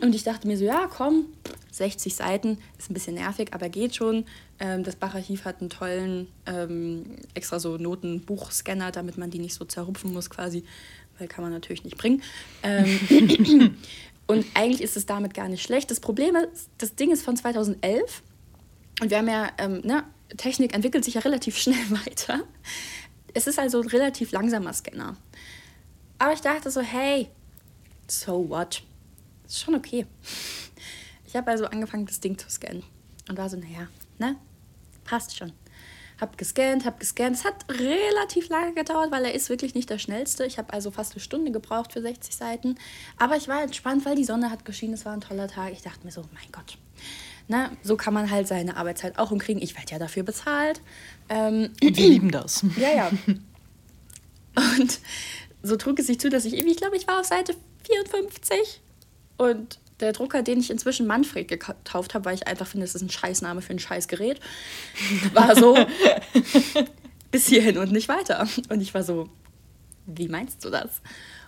und ich dachte mir so, ja, komm, 60 Seiten, ist ein bisschen nervig, aber geht schon. Ähm, das Bacharchiv hat einen tollen ähm, extra so Notenbuchscanner, damit man die nicht so zerrupfen muss quasi, weil kann man natürlich nicht bringen. Ähm, und eigentlich ist es damit gar nicht schlecht. Das Problem ist, das Ding ist von 2011 und wir haben ja, ähm, ne, Technik entwickelt sich ja relativ schnell weiter. Es ist also ein relativ langsamer Scanner. Aber ich dachte so, hey, so what? Ist schon okay. Ich habe also angefangen, das Ding zu scannen. Und war so, naja, ne? Passt schon. Hab gescannt, hab gescannt. Es hat relativ lange gedauert, weil er ist wirklich nicht der schnellste. Ich habe also fast eine Stunde gebraucht für 60 Seiten. Aber ich war entspannt, weil die Sonne hat geschienen. Es war ein toller Tag. Ich dachte mir so, mein Gott. Ne, so kann man halt seine Arbeitszeit auch umkriegen. Ich werde ja dafür bezahlt. Ähm, Und wir lieben das. Ja, ja. Und so trug es sich zu, dass ich irgendwie, ich glaube, ich war auf Seite 54 und der Drucker, den ich inzwischen Manfred getauft habe, weil ich einfach finde, das ist ein Scheißname für ein Scheißgerät, war so bis hierhin und nicht weiter. Und ich war so, wie meinst du das?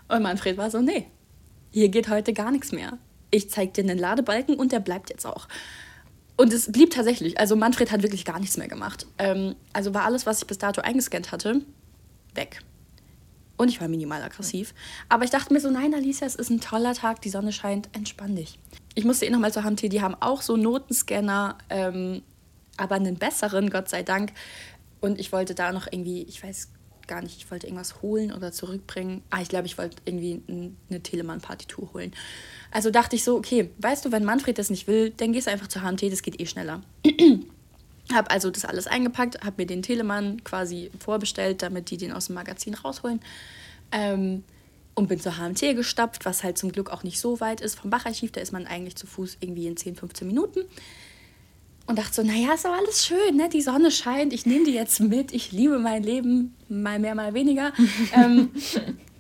Und Manfred war so, nee, hier geht heute gar nichts mehr. Ich zeig dir einen Ladebalken und der bleibt jetzt auch. Und es blieb tatsächlich. Also Manfred hat wirklich gar nichts mehr gemacht. Ähm, also war alles, was ich bis dato eingescannt hatte, weg. Und ich war minimal aggressiv. Aber ich dachte mir so, nein, Alicia, es ist ein toller Tag, die Sonne scheint, entspann dich. Ich musste eh nochmal zur HMT, die haben auch so Notenscanner, ähm, aber einen besseren, Gott sei Dank. Und ich wollte da noch irgendwie, ich weiß gar nicht, ich wollte irgendwas holen oder zurückbringen. Ah, ich glaube, ich wollte irgendwie eine Telemann-Partitur holen. Also dachte ich so, okay, weißt du, wenn Manfred das nicht will, dann gehst du einfach zur HMT, das geht eh schneller. Habe also das alles eingepackt, habe mir den Telemann quasi vorbestellt, damit die den aus dem Magazin rausholen. Ähm, und bin zur HMT gestapft, was halt zum Glück auch nicht so weit ist. Vom Bacharchiv, da ist man eigentlich zu Fuß irgendwie in 10, 15 Minuten. Und dachte so, naja, ist doch alles schön, ne? Die Sonne scheint, ich nehme die jetzt mit, ich liebe mein Leben, mal mehr, mal weniger. ähm,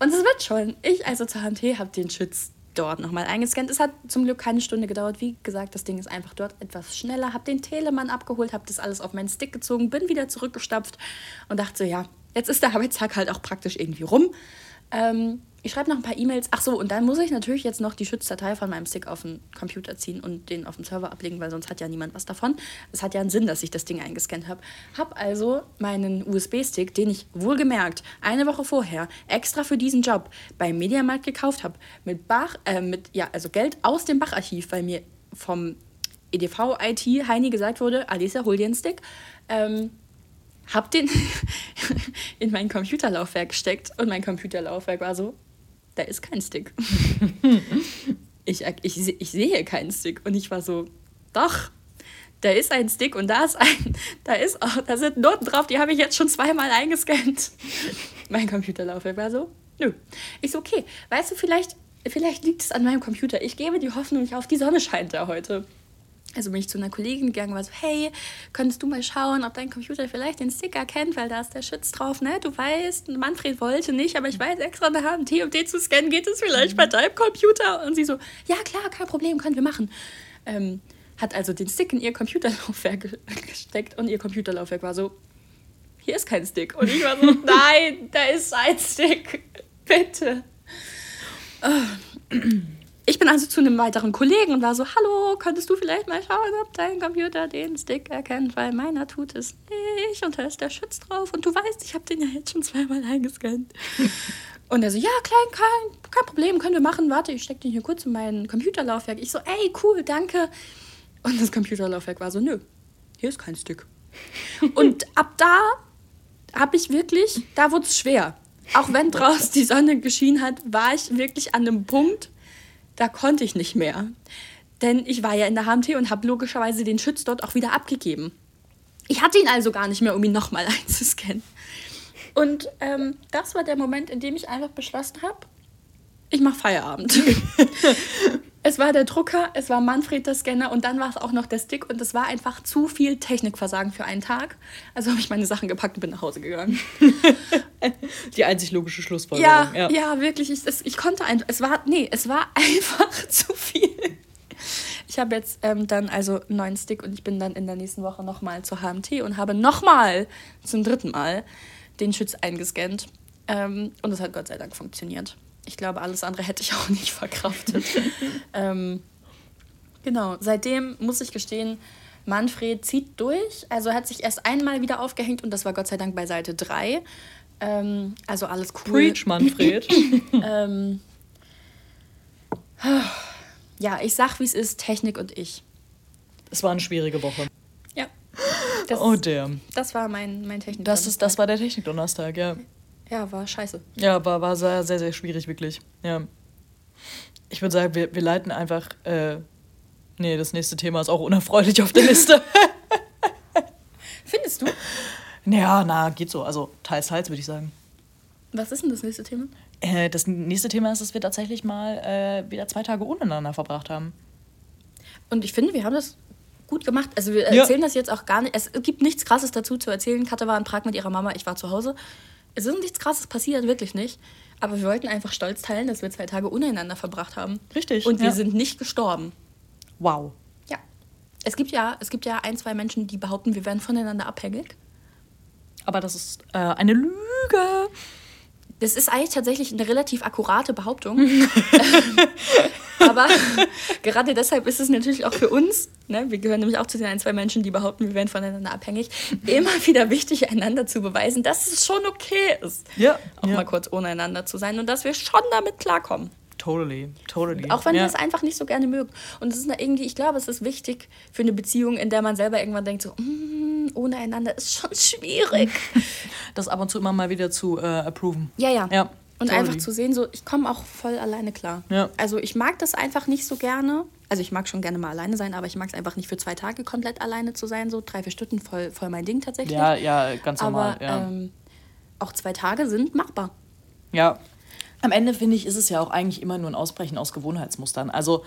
und es wird schon. Ich also zur HMT habe den Schütz dort nochmal eingescannt. Es hat zum Glück keine Stunde gedauert. Wie gesagt, das Ding ist einfach dort etwas schneller. Habe den Telemann abgeholt, habe das alles auf meinen Stick gezogen, bin wieder zurückgestapft und dachte so, ja, jetzt ist der Arbeitstag halt auch praktisch irgendwie rum. Ähm, ich schreibe noch ein paar E-Mails. Ach so, und dann muss ich natürlich jetzt noch die Schutzdatei von meinem Stick auf den Computer ziehen und den auf den Server ablegen, weil sonst hat ja niemand was davon. Es hat ja einen Sinn, dass ich das Ding eingescannt habe. Hab also meinen USB-Stick, den ich wohlgemerkt eine Woche vorher extra für diesen Job beim Mediamarkt gekauft habe, mit Bach, äh, mit ja, also Geld aus dem Bacharchiv, weil mir vom EDV IT Heini gesagt wurde, Alisa, hol dir einen Stick. Ähm, hab den in mein Computerlaufwerk gesteckt und mein Computerlaufwerk war so, da ist kein Stick. ich, ich, ich sehe keinen Stick. Und ich war so, doch, da ist ein Stick und da ist ein, da ist auch, da sind Noten drauf, die habe ich jetzt schon zweimal eingescannt. mein Computerlaufwerk war so, nö. Ich so, okay, weißt du, vielleicht, vielleicht liegt es an meinem Computer. Ich gebe die Hoffnung nicht auf, die Sonne scheint da heute. Also bin ich zu einer Kollegin gegangen und war so, hey, könntest du mal schauen, ob dein Computer vielleicht den Sticker kennt, weil da ist der Schütz drauf, ne? Du weißt, Manfred wollte nicht, aber ich weiß extra HMT, um den zu scannen, geht es vielleicht bei deinem Computer? Und sie so, ja klar, kein Problem, können wir machen. Ähm, hat also den Stick in ihr Computerlaufwerk gesteckt und ihr Computerlaufwerk war so, hier ist kein Stick. Und ich war so, nein, da ist ein Stick. Bitte. Oh ich bin also zu einem weiteren Kollegen und war so, hallo, könntest du vielleicht mal schauen, ob dein Computer den Stick erkennt, weil meiner tut es nicht und da ist der Schütz drauf und du weißt, ich habe den ja jetzt schon zweimal eingescannt. und er so, ja, klein, kein, kein Problem, können wir machen, warte, ich stecke den hier kurz in mein Computerlaufwerk. Ich so, ey, cool, danke. Und das Computerlaufwerk war so, nö, hier ist kein Stick. und ab da habe ich wirklich, da wurde es schwer. Auch wenn draußen die Sonne geschienen hat, war ich wirklich an einem Punkt, da konnte ich nicht mehr. Denn ich war ja in der HMT und habe logischerweise den Schütz dort auch wieder abgegeben. Ich hatte ihn also gar nicht mehr, um ihn nochmal einzuscannen. Und ähm, das war der Moment, in dem ich einfach beschlossen habe, ich mache Feierabend. Es war der Drucker, es war Manfred der Scanner und dann war es auch noch der Stick und es war einfach zu viel Technikversagen für einen Tag. Also habe ich meine Sachen gepackt und bin nach Hause gegangen. Die einzig logische Schlussfolgerung. Ja, ja, ja. wirklich. Ich, es, ich konnte einfach, es war, nee, es war einfach zu viel. Ich habe jetzt ähm, dann also einen neuen Stick und ich bin dann in der nächsten Woche nochmal zur HMT und habe nochmal zum dritten Mal den Schütz eingescannt. Ähm, und es hat Gott sei Dank funktioniert. Ich glaube, alles andere hätte ich auch nicht verkraftet. ähm, genau, seitdem muss ich gestehen, Manfred zieht durch. Also hat sich erst einmal wieder aufgehängt und das war Gott sei Dank bei Seite 3. Ähm, also alles cool. Preach, Manfred. ähm, ja, ich sag, wie es ist, Technik und ich. Es war eine schwierige Woche. Ja. Das, oh damn. Das war mein, mein Technik. Das, ist, das war der Technik-Donnerstag, ja. Ja, war scheiße. Ja, war, war sehr, sehr, sehr schwierig, wirklich. Ja. Ich würde sagen, wir, wir leiten einfach. Äh, nee, das nächste Thema ist auch unerfreulich auf der Liste. Findest du? Naja, na, geht so. Also teils, teils, würde ich sagen. Was ist denn das nächste Thema? Äh, das nächste Thema ist, dass wir tatsächlich mal äh, wieder zwei Tage untereinander verbracht haben. Und ich finde, wir haben das gut gemacht. Also wir erzählen ja. das jetzt auch gar nicht. Es gibt nichts Krasses dazu zu erzählen. Katja war in Prag mit ihrer Mama, ich war zu Hause. Es ist nichts Krasses passiert, wirklich nicht. Aber wir wollten einfach stolz teilen, dass wir zwei Tage untereinander verbracht haben. Richtig. Und wir ja. sind nicht gestorben. Wow. Ja. Es gibt ja, es gibt ja ein, zwei Menschen, die behaupten, wir wären voneinander abhängig. Aber das ist äh, eine Lüge. Das ist eigentlich tatsächlich eine relativ akkurate Behauptung. Aber gerade deshalb ist es natürlich auch für uns, ne, wir gehören nämlich auch zu den ein, zwei Menschen, die behaupten, wir wären voneinander abhängig, immer wieder wichtig, einander zu beweisen, dass es schon okay ist, ja, auch ja. mal kurz ohne einander zu sein und dass wir schon damit klarkommen. Totally, totally. Auch wenn ja. ihr es einfach nicht so gerne mögt. Und es ist irgendwie, ich glaube, es ist wichtig für eine Beziehung, in der man selber irgendwann denkt, so, mm, ohne einander ist schon schwierig. Das ab und zu immer mal wieder zu äh, approven. Ja, ja. ja und totally. einfach zu sehen, so, ich komme auch voll alleine klar. Ja. Also ich mag das einfach nicht so gerne. Also ich mag schon gerne mal alleine sein, aber ich mag es einfach nicht für zwei Tage komplett alleine zu sein, so drei, vier Stunden voll, voll mein Ding tatsächlich. Ja, ja, ganz normal. Aber ja. Ähm, auch zwei Tage sind machbar. Ja, am Ende finde ich, ist es ja auch eigentlich immer nur ein Ausbrechen aus Gewohnheitsmustern. Also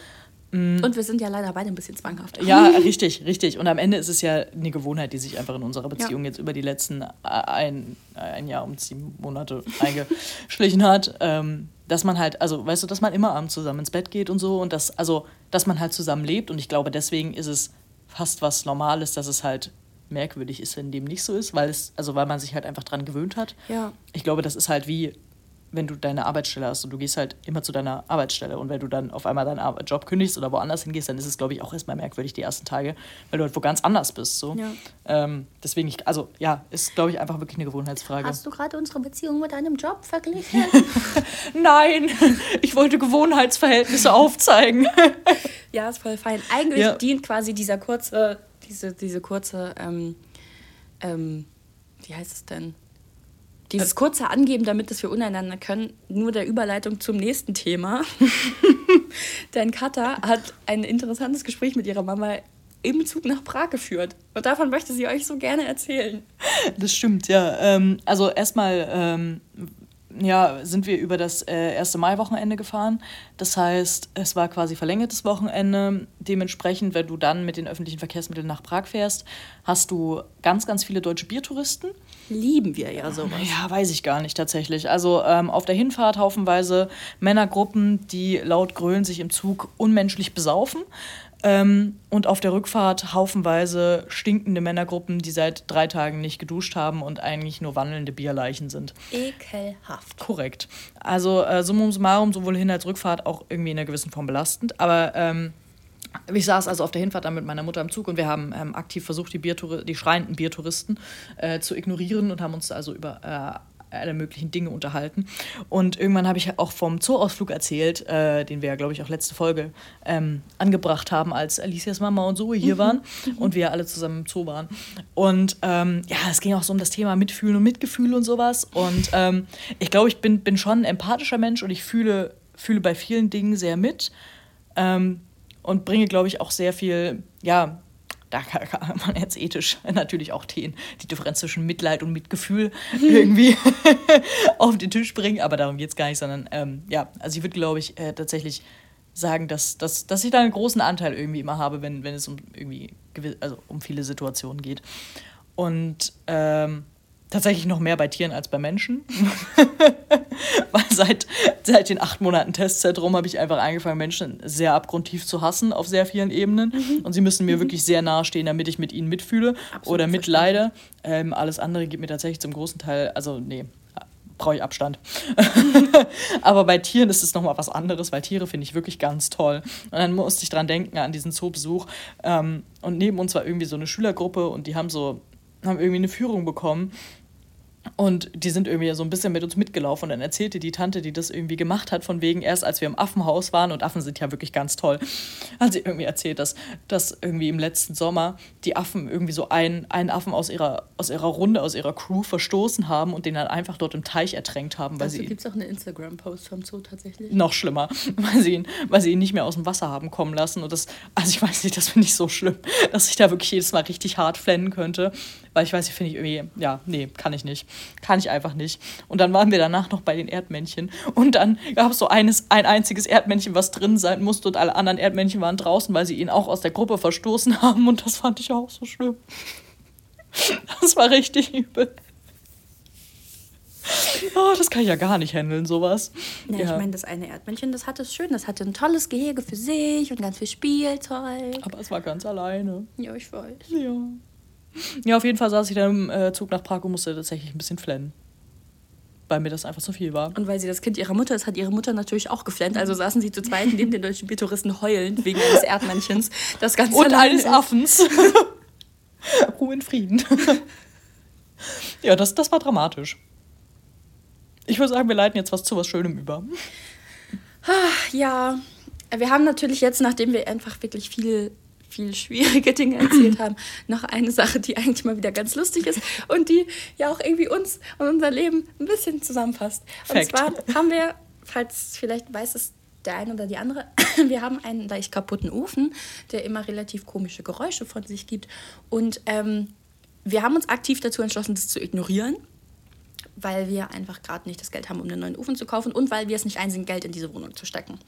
mm, und wir sind ja leider beide ein bisschen zwanghaft. Ja, richtig, richtig. Und am Ende ist es ja eine Gewohnheit, die sich einfach in unserer Beziehung ja. jetzt über die letzten äh, ein, ein Jahr und sieben Monate eingeschlichen hat. Ähm, dass man halt, also weißt du, dass man immer abends zusammen ins Bett geht und so und dass, also, dass man halt zusammen lebt. Und ich glaube, deswegen ist es fast was Normales, dass es halt merkwürdig ist, wenn dem nicht so ist, weil es, also weil man sich halt einfach dran gewöhnt hat. Ja. Ich glaube, das ist halt wie wenn du deine Arbeitsstelle hast und du gehst halt immer zu deiner Arbeitsstelle und wenn du dann auf einmal deinen Job kündigst oder woanders hingehst, dann ist es, glaube ich, auch erstmal merkwürdig die ersten Tage, weil du halt wo ganz anders bist. So. Ja. Ähm, deswegen, ich, also ja, ist, glaube ich, einfach wirklich eine Gewohnheitsfrage. Hast du gerade unsere Beziehung mit deinem Job verglichen? Nein, ich wollte Gewohnheitsverhältnisse aufzeigen. ja, ist voll fein. Eigentlich ja. dient quasi dieser kurze, diese, diese kurze, ähm, ähm, wie heißt es denn? Dieses kurze Angeben, damit dass wir untereinander können, nur der Überleitung zum nächsten Thema. Denn Katha hat ein interessantes Gespräch mit ihrer Mama im Zug nach Prag geführt. Und davon möchte sie euch so gerne erzählen. Das stimmt, ja. Ähm, also erstmal ähm, ja, sind wir über das äh, erste Mai-Wochenende gefahren. Das heißt, es war quasi verlängertes Wochenende. Dementsprechend, wenn du dann mit den öffentlichen Verkehrsmitteln nach Prag fährst, hast du ganz, ganz viele deutsche Biertouristen. Lieben wir ja sowas. Ja, weiß ich gar nicht tatsächlich. Also ähm, auf der Hinfahrt haufenweise Männergruppen, die laut Grölen sich im Zug unmenschlich besaufen. Ähm, und auf der Rückfahrt haufenweise stinkende Männergruppen, die seit drei Tagen nicht geduscht haben und eigentlich nur wandelnde Bierleichen sind. Ekelhaft. Korrekt. Also äh, summa summarum, sowohl Hin- als Rückfahrt auch irgendwie in einer gewissen Form belastend. Aber ähm, ich saß also auf der Hinfahrt dann mit meiner Mutter im Zug und wir haben ähm, aktiv versucht, die, Biertour die schreienden Biertouristen äh, zu ignorieren und haben uns also über äh, alle möglichen Dinge unterhalten. Und irgendwann habe ich auch vom Zooausflug erzählt, äh, den wir ja, glaube ich, auch letzte Folge ähm, angebracht haben, als Alicias Mama und Zoe hier mhm. waren und wir alle zusammen im Zoo waren. Und ähm, ja, es ging auch so um das Thema Mitfühlen und Mitgefühl und sowas. Und ähm, ich glaube, ich bin, bin schon ein empathischer Mensch und ich fühle, fühle bei vielen Dingen sehr mit. Ähm, und bringe, glaube ich, auch sehr viel, ja, da kann man jetzt ethisch natürlich auch den, die Differenz zwischen Mitleid und Mitgefühl irgendwie auf den Tisch bringen, aber darum geht es gar nicht, sondern ähm, ja, also ich würde, glaube ich, äh, tatsächlich sagen, dass, dass, dass ich da einen großen Anteil irgendwie immer habe, wenn, wenn es um irgendwie also um viele Situationen geht. Und ähm, tatsächlich noch mehr bei Tieren als bei Menschen. Weil seit, seit den acht Monaten Testzeitraum habe ich einfach angefangen, Menschen sehr abgrundtief zu hassen auf sehr vielen Ebenen. Mhm. Und sie müssen mir mhm. wirklich sehr nahe stehen, damit ich mit ihnen mitfühle Absolut oder mitleide. Ähm, alles andere gibt mir tatsächlich zum großen Teil, also nee, brauche ich Abstand. Aber bei Tieren ist es nochmal was anderes, weil Tiere finde ich wirklich ganz toll. Und dann musste ich dran denken an diesen Zoobesuch. Ähm, und neben uns war irgendwie so eine Schülergruppe und die haben so haben irgendwie eine Führung bekommen und die sind irgendwie so ein bisschen mit uns mitgelaufen und dann erzählte die Tante, die das irgendwie gemacht hat, von wegen erst als wir im Affenhaus waren und Affen sind ja wirklich ganz toll, hat sie irgendwie erzählt, dass, dass irgendwie im letzten Sommer die Affen irgendwie so einen, einen Affen aus ihrer, aus ihrer Runde, aus ihrer Crew verstoßen haben und den dann einfach dort im Teich ertränkt haben. Weil also gibt es auch eine Instagram-Post vom Zoo tatsächlich? Noch schlimmer, weil sie, ihn, weil sie ihn nicht mehr aus dem Wasser haben kommen lassen und das, also ich weiß nicht, das finde ich so schlimm, dass ich da wirklich jedes Mal richtig hart flennen könnte, weil ich weiß, ich finde ich irgendwie, ja, nee, kann ich nicht. Kann ich einfach nicht. Und dann waren wir danach noch bei den Erdmännchen. Und dann gab es so eines, ein einziges Erdmännchen, was drin sein musste und alle anderen Erdmännchen waren draußen, weil sie ihn auch aus der Gruppe verstoßen haben. Und das fand ich auch so schlimm. Das war richtig übel. Oh, das kann ich ja gar nicht handeln, sowas. Ja, ja. ich meine, das eine Erdmännchen, das hatte es schön. Das hatte ein tolles Gehege für sich und ganz viel Spielzeug. Aber es war ganz alleine. Ja, ich weiß. Ja. Ja, auf jeden Fall saß ich dann im äh, Zug nach Prag und musste tatsächlich ein bisschen flennen. Weil mir das einfach zu viel war. Und weil sie das Kind ihrer Mutter ist, hat ihre Mutter natürlich auch geflennt. Also saßen sie zu zweit neben den deutschen Biertouristen heulend wegen eines Erdmännchens. Das Ganze und eines Affens. Ruhe in Frieden. ja, das, das war dramatisch. Ich würde sagen, wir leiten jetzt was zu was Schönem über. Ja, wir haben natürlich jetzt, nachdem wir einfach wirklich viel viel schwierige Dinge erzählt haben, noch eine Sache, die eigentlich mal wieder ganz lustig ist und die ja auch irgendwie uns und unser Leben ein bisschen zusammenfasst. Und zwar haben wir, falls vielleicht weiß es der eine oder die andere, wir haben einen leicht kaputten Ofen, der immer relativ komische Geräusche von sich gibt. Und ähm, wir haben uns aktiv dazu entschlossen, das zu ignorieren, weil wir einfach gerade nicht das Geld haben, um einen neuen Ofen zu kaufen und weil wir es nicht einsehen, Geld in diese Wohnung zu stecken.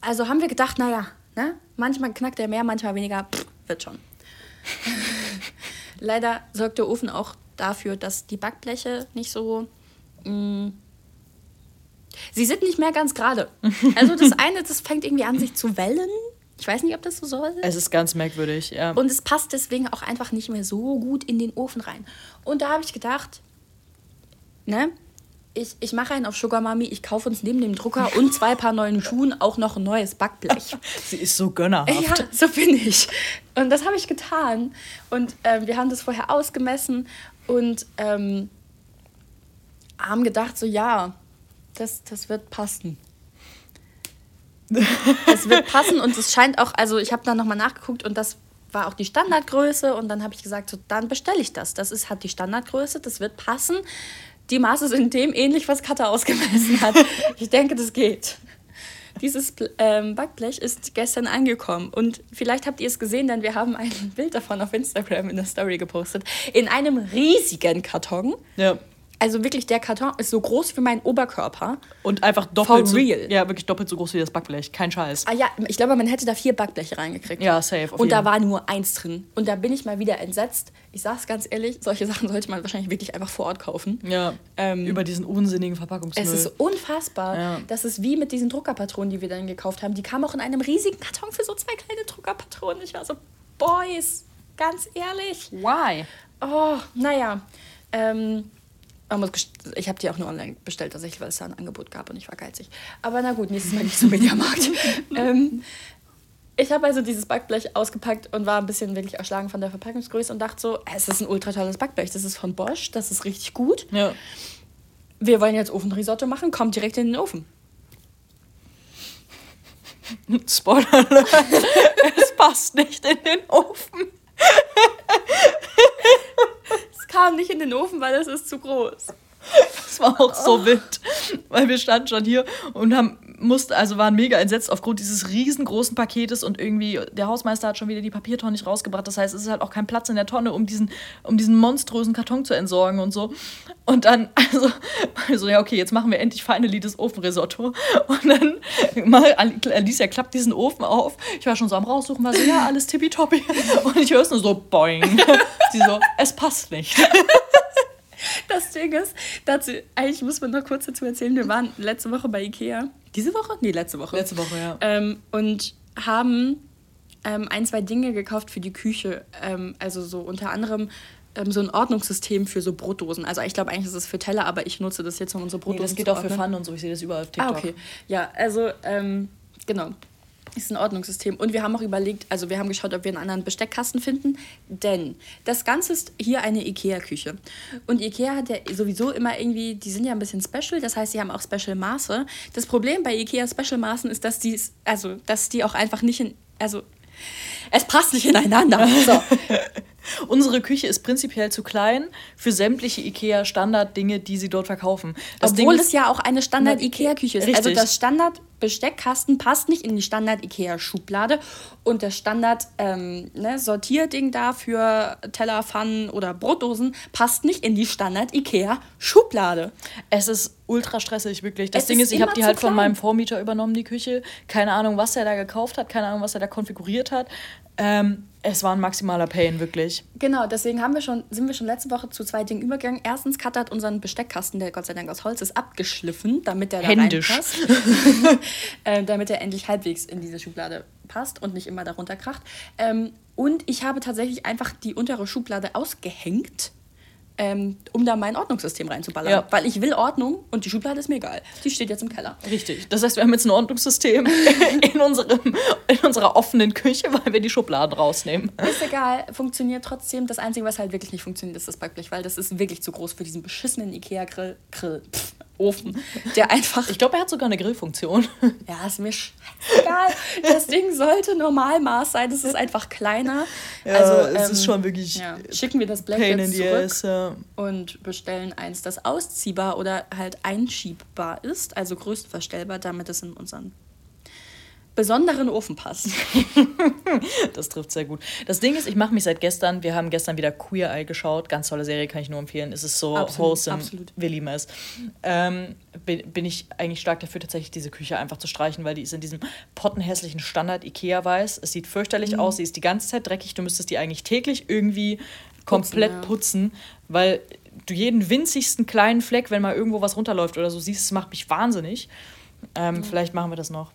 Also haben wir gedacht, naja, Ne? Manchmal knackt er mehr, manchmal weniger, Pff, wird schon. Leider sorgt der Ofen auch dafür, dass die Backbleche nicht so. Mh, mm, sie sind nicht mehr ganz gerade. Also das eine, das fängt irgendwie an, sich zu wellen. Ich weiß nicht, ob das so soll. Es ist ganz merkwürdig, ja. Und es passt deswegen auch einfach nicht mehr so gut in den Ofen rein. Und da habe ich gedacht, ne, ich, ich mache einen auf Sugar Mami, ich kaufe uns neben dem Drucker und zwei Paar neuen Schuhen auch noch ein neues Backblech. Sie ist so gönnerhaft. Ja, so bin ich. Und das habe ich getan. Und ähm, wir haben das vorher ausgemessen und ähm, haben gedacht, so ja, das, das wird passen. Es wird passen und es scheint auch, also ich habe dann nochmal nachgeguckt und das war auch die Standardgröße und dann habe ich gesagt, so dann bestelle ich das. Das ist, hat die Standardgröße, das wird passen die Maße sind dem ähnlich, was Katha ausgemessen hat. ich denke, das geht. Dieses ähm, Backblech ist gestern angekommen und vielleicht habt ihr es gesehen, denn wir haben ein Bild davon auf Instagram in der Story gepostet. In einem riesigen Karton. Ja. Also wirklich, der Karton ist so groß wie mein Oberkörper. Und einfach doppelt so, real. Ja, wirklich doppelt so groß wie das Backblech. Kein Scheiß. Ah ja, ich glaube, man hätte da vier Backbleche reingekriegt. Ja, safe. und da war nur eins drin. Und da bin ich mal wieder entsetzt. Ich sag's ganz ehrlich, solche Sachen sollte man wahrscheinlich wirklich einfach vor Ort kaufen. Ja. Ähm, über diesen unsinnigen Verpackungsmüll. Es ist unfassbar. Ja. Das ist wie mit diesen Druckerpatronen, die wir dann gekauft haben. Die kamen auch in einem riesigen Karton für so zwei kleine Druckerpatronen. Ich war so, Boys, ganz ehrlich. Why? Oh, naja. Ähm, ich habe die auch nur online bestellt, tatsächlich, weil es da ein Angebot gab und ich war geizig. Aber na gut, nächstes Mal nicht zum Mediamarkt. ähm, ich habe also dieses Backblech ausgepackt und war ein bisschen wirklich erschlagen von der Verpackungsgröße und dachte so, es ist ein ultra tolles Backblech. Das ist von Bosch, das ist richtig gut. Ja. Wir wollen jetzt Ofenrisotto machen, kommt direkt in den Ofen. Spoiler es passt nicht in den Ofen kam nicht in den Ofen, weil es ist zu groß. Das war auch so oh. wild, weil wir standen schon hier und haben mussten, also waren mega entsetzt aufgrund dieses riesengroßen Paketes und irgendwie der Hausmeister hat schon wieder die Papiertonne nicht rausgebracht. Das heißt, es ist halt auch kein Platz in der Tonne, um diesen, um diesen monströsen Karton zu entsorgen und so. Und dann, also, also ja, okay, jetzt machen wir endlich finally das Ofenrisotto. Und dann mal, Alicia klappt diesen Ofen auf. Ich war schon so am raussuchen, war so, ja, alles tippitoppi. Und ich höre es nur so, boing. Sie so, es passt nicht. Das Ding ist, dazu, eigentlich muss man noch kurz dazu erzählen, wir waren letzte Woche bei Ikea. Diese Woche? Nee, letzte Woche. Letzte Woche, ja. Ähm, und haben ähm, ein, zwei Dinge gekauft für die Küche. Ähm, also so unter anderem ähm, so ein Ordnungssystem für so Brotdosen. Also ich glaube eigentlich ist es für Teller, aber ich nutze das jetzt, um unsere Brotdosen nee, das geht auch für Pfannen und so. Ich sehe das überall auf TikTok. Ah, okay. Ja, also ähm, genau ist ein Ordnungssystem. Und wir haben auch überlegt, also wir haben geschaut, ob wir einen anderen Besteckkasten finden, denn das Ganze ist hier eine IKEA-Küche. Und IKEA hat ja sowieso immer irgendwie, die sind ja ein bisschen special, das heißt, sie haben auch Special Maße. Das Problem bei IKEA Special Maßen ist, dass die, also, dass die auch einfach nicht in, also, es passt nicht ineinander. So. Unsere Küche ist prinzipiell zu klein für sämtliche IKEA-Standard-Dinge, die sie dort verkaufen. Das Obwohl Ding es ja auch eine Standard-IKEA-Küche ist. Also richtig. Also das Standard-Besteckkasten passt nicht in die Standard-IKEA-Schublade und das Standard-Sortierding ähm, ne, da für Teller, Pfannen oder Brotdosen passt nicht in die Standard-IKEA-Schublade. Es ist ultra stressig, wirklich. Das es Ding ist, ich habe die halt klein. von meinem Vormieter übernommen, die Küche. Keine Ahnung, was er da gekauft hat, keine Ahnung, was er da konfiguriert hat. Ähm, es war ein maximaler Pain, wirklich. Genau, deswegen haben wir schon, sind wir schon letzte Woche zu zwei Dingen übergegangen. Erstens, Kat hat unseren Besteckkasten, der Gott sei Dank aus Holz ist, abgeschliffen, damit der Händisch. da reinpasst. äh, damit er endlich halbwegs in diese Schublade passt und nicht immer darunter kracht. Ähm, und ich habe tatsächlich einfach die untere Schublade ausgehängt ähm, um da mein Ordnungssystem reinzuballern. Ja. Weil ich will Ordnung und die Schublade ist mir egal. Die steht jetzt im Keller. Richtig. Das heißt, wir haben jetzt ein Ordnungssystem in, unserem, in unserer offenen Küche, weil wir die Schubladen rausnehmen. Ist egal, funktioniert trotzdem. Das Einzige, was halt wirklich nicht funktioniert, ist das Backblech, weil das ist wirklich zu groß für diesen beschissenen Ikea-Grill. Grill, pff, Ofen, der einfach. Ich glaube, er hat sogar eine Grillfunktion. Ja, ist mir scheißegal. Das Ding sollte Normalmaß sein. Es ist einfach kleiner. Ja, also, es ähm, ist schon wirklich. Ja, schicken wir das Blech jetzt zurück ass, ja. und bestellen eins, das ausziehbar oder halt einschiebbar ist, also größtverstellbar, damit es in unseren besonderen Ofen passt. das trifft sehr gut. Das Ding ist, ich mache mich seit gestern, wir haben gestern wieder Queer Eye geschaut, ganz tolle Serie, kann ich nur empfehlen. Es ist so absolut, wholesome, absolut. wir lieben es. Ähm, bin, bin ich eigentlich stark dafür, tatsächlich diese Küche einfach zu streichen, weil die ist in diesem pottenhässlichen Standard Ikea-Weiß. Es sieht fürchterlich mhm. aus, sie ist die ganze Zeit dreckig, du müsstest die eigentlich täglich irgendwie komplett putzen, ja. putzen weil du jeden winzigsten kleinen Fleck, wenn mal irgendwo was runterläuft oder so siehst, es macht mich wahnsinnig. Ähm, mhm. Vielleicht machen wir das noch.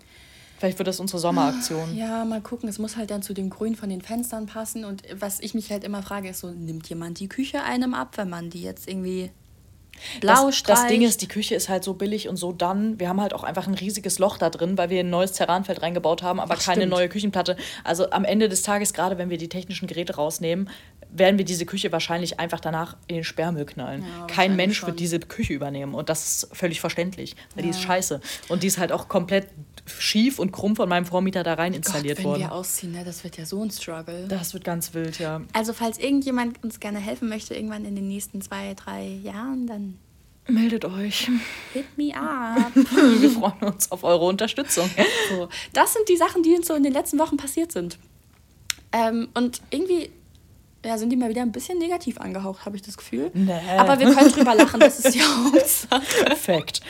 Vielleicht wird das unsere Sommeraktion. Ja, mal gucken. Es muss halt dann zu dem Grün von den Fenstern passen. Und was ich mich halt immer frage, ist so, nimmt jemand die Küche einem ab, wenn man die jetzt irgendwie blau das, das Ding ist, die Küche ist halt so billig und so dann. Wir haben halt auch einfach ein riesiges Loch da drin, weil wir ein neues Terranfeld reingebaut haben, aber Ach, keine stimmt. neue Küchenplatte. Also am Ende des Tages, gerade wenn wir die technischen Geräte rausnehmen, werden wir diese Küche wahrscheinlich einfach danach in den Sperrmüll knallen. Ja, Kein Mensch schon. wird diese Küche übernehmen und das ist völlig verständlich, weil ja. die ist scheiße. Und die ist halt auch komplett schief und krumm von meinem Vormieter da rein installiert Gott, wenn worden. Wenn wir ausziehen, ne? das wird ja so ein Struggle. Das wird ganz wild, ja. Also falls irgendjemand uns gerne helfen möchte, irgendwann in den nächsten zwei, drei Jahren, dann Meldet euch. Hit me up. Wir freuen uns auf eure Unterstützung. So, das sind die Sachen, die uns so in den letzten Wochen passiert sind. Ähm, und irgendwie ja, sind die mal wieder ein bisschen negativ angehaucht, habe ich das Gefühl. Nee. Aber wir können drüber lachen, das ist die Hauptsache. Perfekt.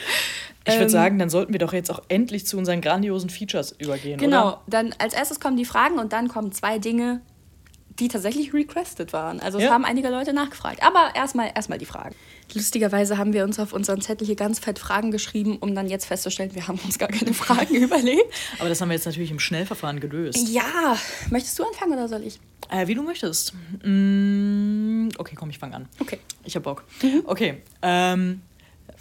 Ich würde ähm, sagen, dann sollten wir doch jetzt auch endlich zu unseren grandiosen Features übergehen. Genau, oder? dann als erstes kommen die Fragen und dann kommen zwei Dinge, die tatsächlich requested waren. Also es ja. haben einige Leute nachgefragt. Aber erstmal erstmal die Fragen. Lustigerweise haben wir uns auf unseren Zettel hier ganz fett Fragen geschrieben, um dann jetzt festzustellen, wir haben uns gar keine Fragen überlegt. Aber das haben wir jetzt natürlich im Schnellverfahren gelöst. Ja, möchtest du anfangen oder soll ich? Äh, wie du möchtest. Mm, okay, komm, ich fange an. Okay. Ich hab Bock. Mhm. Okay. Ähm,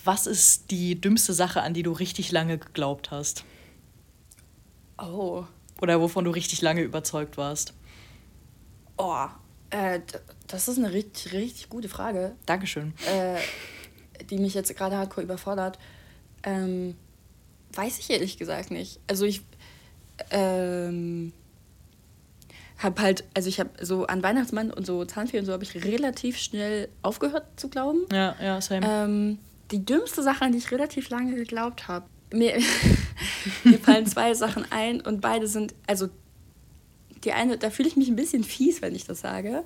was ist die dümmste Sache, an die du richtig lange geglaubt hast? Oh. Oder wovon du richtig lange überzeugt warst? Oh, äh, das ist eine richtig, richtig gute Frage. Dankeschön. Äh, die mich jetzt gerade hardcore überfordert. Ähm, weiß ich ehrlich gesagt nicht. Also ich ähm, habe halt, also ich habe so an Weihnachtsmann und so Zahnfee und so habe ich relativ schnell aufgehört zu glauben. Ja, ja, same. Ähm, die dümmste Sache, an die ich relativ lange geglaubt habe. mir, mir fallen zwei Sachen ein und beide sind, also die eine, da fühle ich mich ein bisschen fies, wenn ich das sage.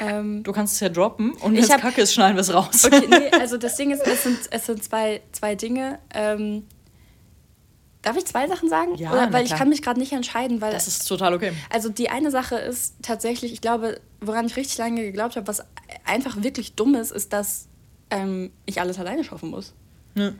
Ähm, du kannst es ja droppen und wenn es kacke ist, schneiden wir es raus. Okay, nee, also das Ding ist, es sind, es sind zwei, zwei Dinge. Ähm, darf ich zwei Sachen sagen? Ja, Oder, weil ich kann mich gerade nicht entscheiden, weil. Das ist total okay. Also die eine Sache ist tatsächlich, ich glaube, woran ich richtig lange geglaubt habe, was einfach wirklich dumm ist, ist, dass ähm, ich alles alleine schaffen muss. Ja.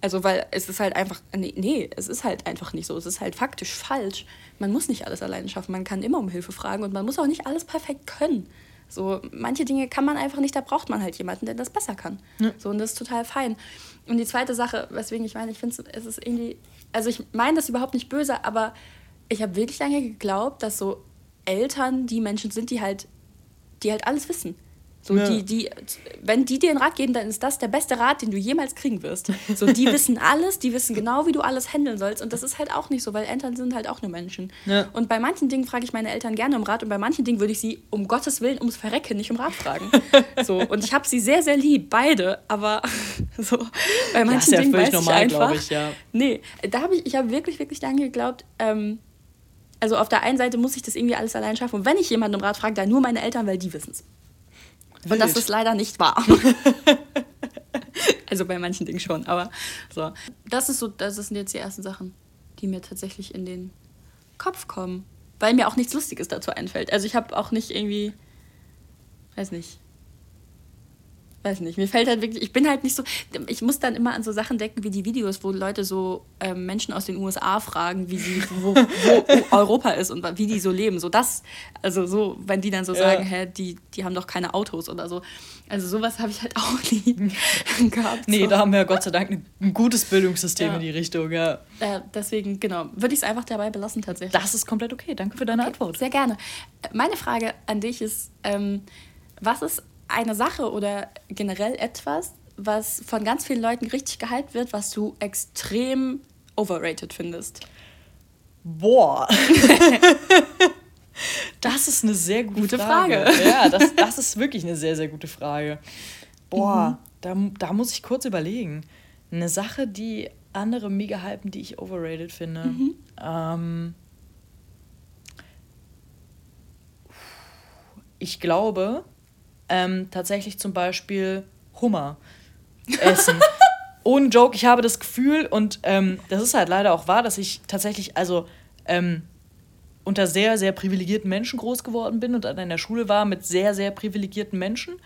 Also, weil es ist halt einfach, nee, nee, es ist halt einfach nicht so. Es ist halt faktisch falsch. Man muss nicht alles alleine schaffen. Man kann immer um Hilfe fragen und man muss auch nicht alles perfekt können. So, manche Dinge kann man einfach nicht, da braucht man halt jemanden, der das besser kann. Ja. So, und das ist total fein. Und die zweite Sache, weswegen ich meine, ich finde es ist irgendwie, also ich meine das überhaupt nicht böse, aber ich habe wirklich lange geglaubt, dass so Eltern die Menschen sind, die halt, die halt alles wissen. So, ja. die, die, wenn die dir einen Rat geben, dann ist das der beste Rat, den du jemals kriegen wirst. So, die wissen alles, die wissen genau, wie du alles handeln sollst. Und das ist halt auch nicht so, weil Eltern sind halt auch nur Menschen. Ja. Und bei manchen Dingen frage ich meine Eltern gerne um Rat und bei manchen Dingen würde ich sie um Gottes Willen ums Verrecken nicht um Rat fragen. so, und ich habe sie sehr, sehr lieb, beide, aber so, bei manchen ja, Dingen weiß normal, ich einfach. Ich, ja. Nee, da habe ich, ich habe wirklich, wirklich lange geglaubt, ähm, also auf der einen Seite muss ich das irgendwie alles allein schaffen. Und wenn ich jemanden um Rat frage, dann nur meine Eltern, weil die wissen es. Und das ist leider nicht wahr. also bei manchen Dingen schon, aber so. Das ist so, das sind jetzt die ersten Sachen, die mir tatsächlich in den Kopf kommen. Weil mir auch nichts Lustiges dazu einfällt. Also ich habe auch nicht irgendwie, weiß nicht, weiß nicht, mir fällt halt wirklich, ich bin halt nicht so, ich muss dann immer an so Sachen denken wie die Videos, wo Leute so ähm, Menschen aus den USA fragen, wie sie, wo, wo Europa ist und wie die so leben. So das, also so, wenn die dann so ja. sagen, hä, die, die haben doch keine Autos oder so. Also sowas habe ich halt auch nie gehabt. Nee, so. da haben wir ja Gott sei Dank ein, ein gutes Bildungssystem ja. in die Richtung, ja. Äh, deswegen, genau, würde ich es einfach dabei belassen tatsächlich. Das ist komplett okay, danke für deine okay, Antwort. Sehr gerne. Meine Frage an dich ist, ähm, was ist eine Sache oder generell etwas, was von ganz vielen Leuten richtig gehypt wird, was du extrem overrated findest? Boah. das ist eine sehr gute, gute Frage. Frage. Ja, das, das ist wirklich eine sehr, sehr gute Frage. Boah, mhm. da, da muss ich kurz überlegen. Eine Sache, die andere mega hypen, die ich overrated finde. Mhm. Ähm, ich glaube, ähm, tatsächlich zum Beispiel Hummer essen. Ohne Joke, ich habe das Gefühl, und ähm, das ist halt leider auch wahr, dass ich tatsächlich, also ähm, unter sehr, sehr privilegierten Menschen groß geworden bin und in der Schule war mit sehr, sehr privilegierten Menschen,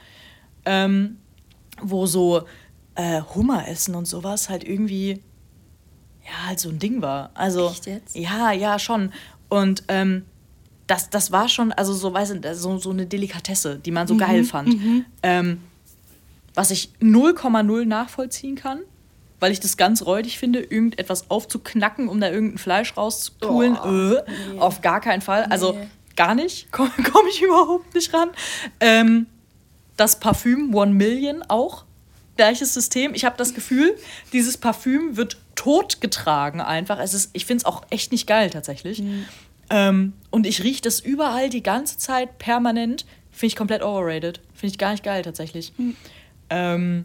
ähm, wo so äh, Hummer essen und sowas halt irgendwie, ja, halt so ein Ding war. Also, Echt jetzt? Ja, ja, schon. Und ähm, das, das war schon, also so, weiß ich, so, so eine Delikatesse, die man so mhm, geil fand. Mhm. Ähm, was ich 0,0 nachvollziehen kann, weil ich das ganz räudig finde, irgendetwas aufzuknacken, um da irgendein Fleisch rauszupulen. Oh, äh, nee. Auf gar keinen Fall. Also nee. gar nicht. Komme komm ich überhaupt nicht ran. Ähm, das Parfüm One Million auch. Gleiches System. Ich habe das Gefühl, dieses Parfüm wird totgetragen einfach. Es ist, ich finde es auch echt nicht geil tatsächlich. Mhm. Ähm, und ich rieche das überall die ganze Zeit permanent. Finde ich komplett overrated. Finde ich gar nicht geil tatsächlich. Mhm. Ähm,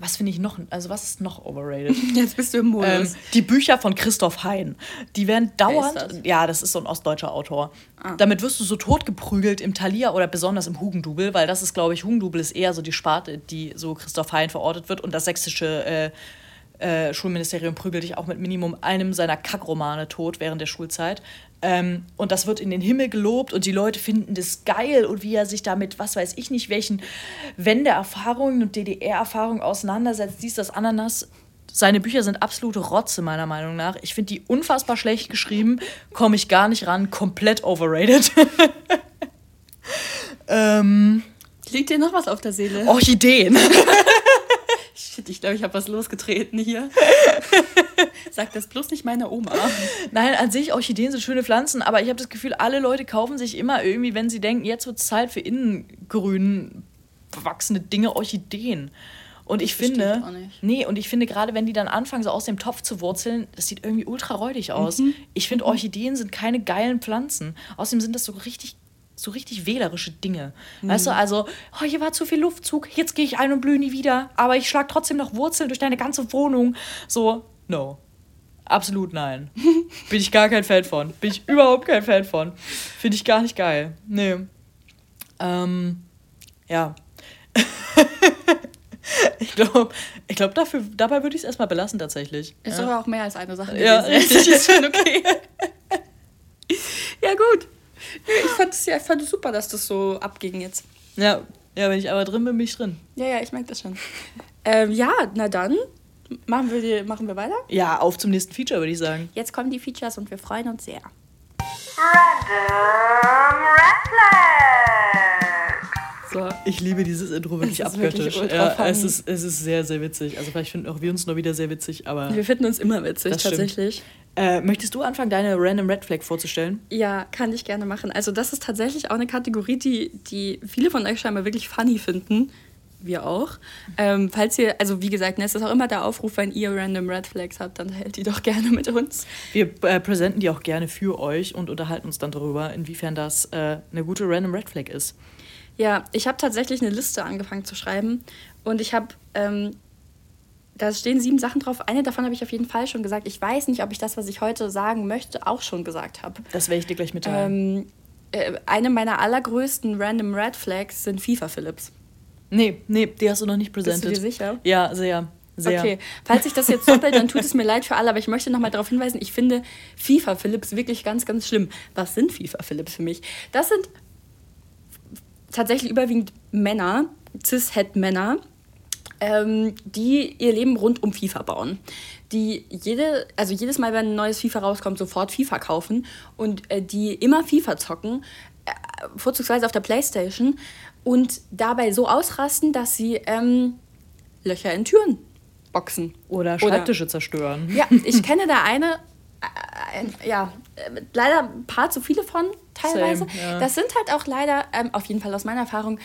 was finde ich noch, also was ist noch overrated? Jetzt bist du im Modus. Ähm, die Bücher von Christoph Hein. Die werden dauernd, das? ja, das ist so ein ostdeutscher Autor. Ah. Damit wirst du so totgeprügelt im Thalia oder besonders im Hugendubel, weil das ist, glaube ich, Hugendubel ist eher so die Sparte, die so Christoph Hein verortet wird und das sächsische äh, äh, Schulministerium prügelt dich auch mit Minimum einem seiner Kackromane tot während der Schulzeit. Ähm, und das wird in den Himmel gelobt und die Leute finden das geil und wie er sich damit, was weiß ich nicht, welchen Wendeerfahrungen und DDR-Erfahrungen auseinandersetzt, dies, das, Ananas. Seine Bücher sind absolute Rotze, meiner Meinung nach. Ich finde die unfassbar schlecht geschrieben, komme ich gar nicht ran, komplett overrated. ähm, Liegt dir noch was auf der Seele? Orchideen. Shit, ich glaube, ich habe was losgetreten hier. Sag das bloß nicht meiner Oma. Nein, an sich, Orchideen sind schöne Pflanzen, aber ich habe das Gefühl, alle Leute kaufen sich immer irgendwie, wenn sie denken, jetzt wird es Zeit für innengrün bewachsene Dinge, Orchideen. Und ich das finde, nee, und ich finde gerade, wenn die dann anfangen, so aus dem Topf zu wurzeln, das sieht irgendwie ultra räudig aus. Mhm. Ich finde, mhm. Orchideen sind keine geilen Pflanzen. Außerdem sind das so richtig so richtig wählerische Dinge. Mhm. Weißt du, also, oh, hier war zu viel Luftzug, jetzt gehe ich ein und blühe nie wieder, aber ich schlage trotzdem noch Wurzeln durch deine ganze Wohnung. So, No. Absolut nein. Bin ich gar kein Fan von. Bin ich überhaupt kein Fan von. Finde ich gar nicht geil. Nee. Ähm, ja. ich glaube, ich glaub, dabei würde ich es erstmal belassen tatsächlich. Ist ja. aber auch mehr als eine Sache. Ja, richtig, ist schon okay. ja, gut. Ich fand es ja, fand es super, dass das so abging jetzt. Ja, ja, wenn ich aber drin bin, bin ich drin. Ja, ja, ich merke das schon. Ähm, ja, na dann machen wir, die, machen wir weiter. Ja, auf zum nächsten Feature, würde ich sagen. Jetzt kommen die Features und wir freuen uns sehr. Random Red So. Ich liebe dieses Intro wirklich abgöttisch. Wirklich ja, es ist, es ist sehr, sehr witzig. Also vielleicht finden auch wir uns noch wieder sehr witzig, aber... Wir finden uns immer witzig, tatsächlich. Äh, möchtest du anfangen, deine Random Red Flag vorzustellen? Ja, kann ich gerne machen. Also das ist tatsächlich auch eine Kategorie, die, die viele von euch scheinbar wirklich funny finden wir auch. Ähm, falls ihr, also wie gesagt, ne, es ist auch immer der Aufruf, wenn ihr random Red Flags habt, dann hält die doch gerne mit uns. Wir äh, präsenten die auch gerne für euch und unterhalten uns dann darüber, inwiefern das äh, eine gute random Red Flag ist. Ja, ich habe tatsächlich eine Liste angefangen zu schreiben und ich habe, ähm, da stehen sieben Sachen drauf. Eine davon habe ich auf jeden Fall schon gesagt. Ich weiß nicht, ob ich das, was ich heute sagen möchte, auch schon gesagt habe. Das werde ich dir gleich mitteilen. Ähm, äh, eine meiner allergrößten random Red Flags sind FIFA Philips. Nee, nee, die hast du noch nicht präsentiert. Bist du dir sicher? Ja, sehr. Sehr. Okay, falls ich das jetzt doppelt, dann tut es mir leid für alle, aber ich möchte nochmal darauf hinweisen, ich finde FIFA Philips wirklich ganz, ganz schlimm. Was sind FIFA Philips für mich? Das sind tatsächlich überwiegend Männer, Cis-Het-Männer, ähm, die ihr Leben rund um FIFA bauen. Die jede, also jedes Mal, wenn ein neues FIFA rauskommt, sofort FIFA kaufen und äh, die immer FIFA zocken, äh, vorzugsweise auf der Playstation und dabei so ausrasten, dass sie ähm, Löcher in Türen boxen. Oder Schreibtische Oder, zerstören. Ja, ich kenne da eine, äh, ja, äh, leider ein paar zu viele von teilweise. Same, ja. Das sind halt auch leider, ähm, auf jeden Fall aus meiner Erfahrung,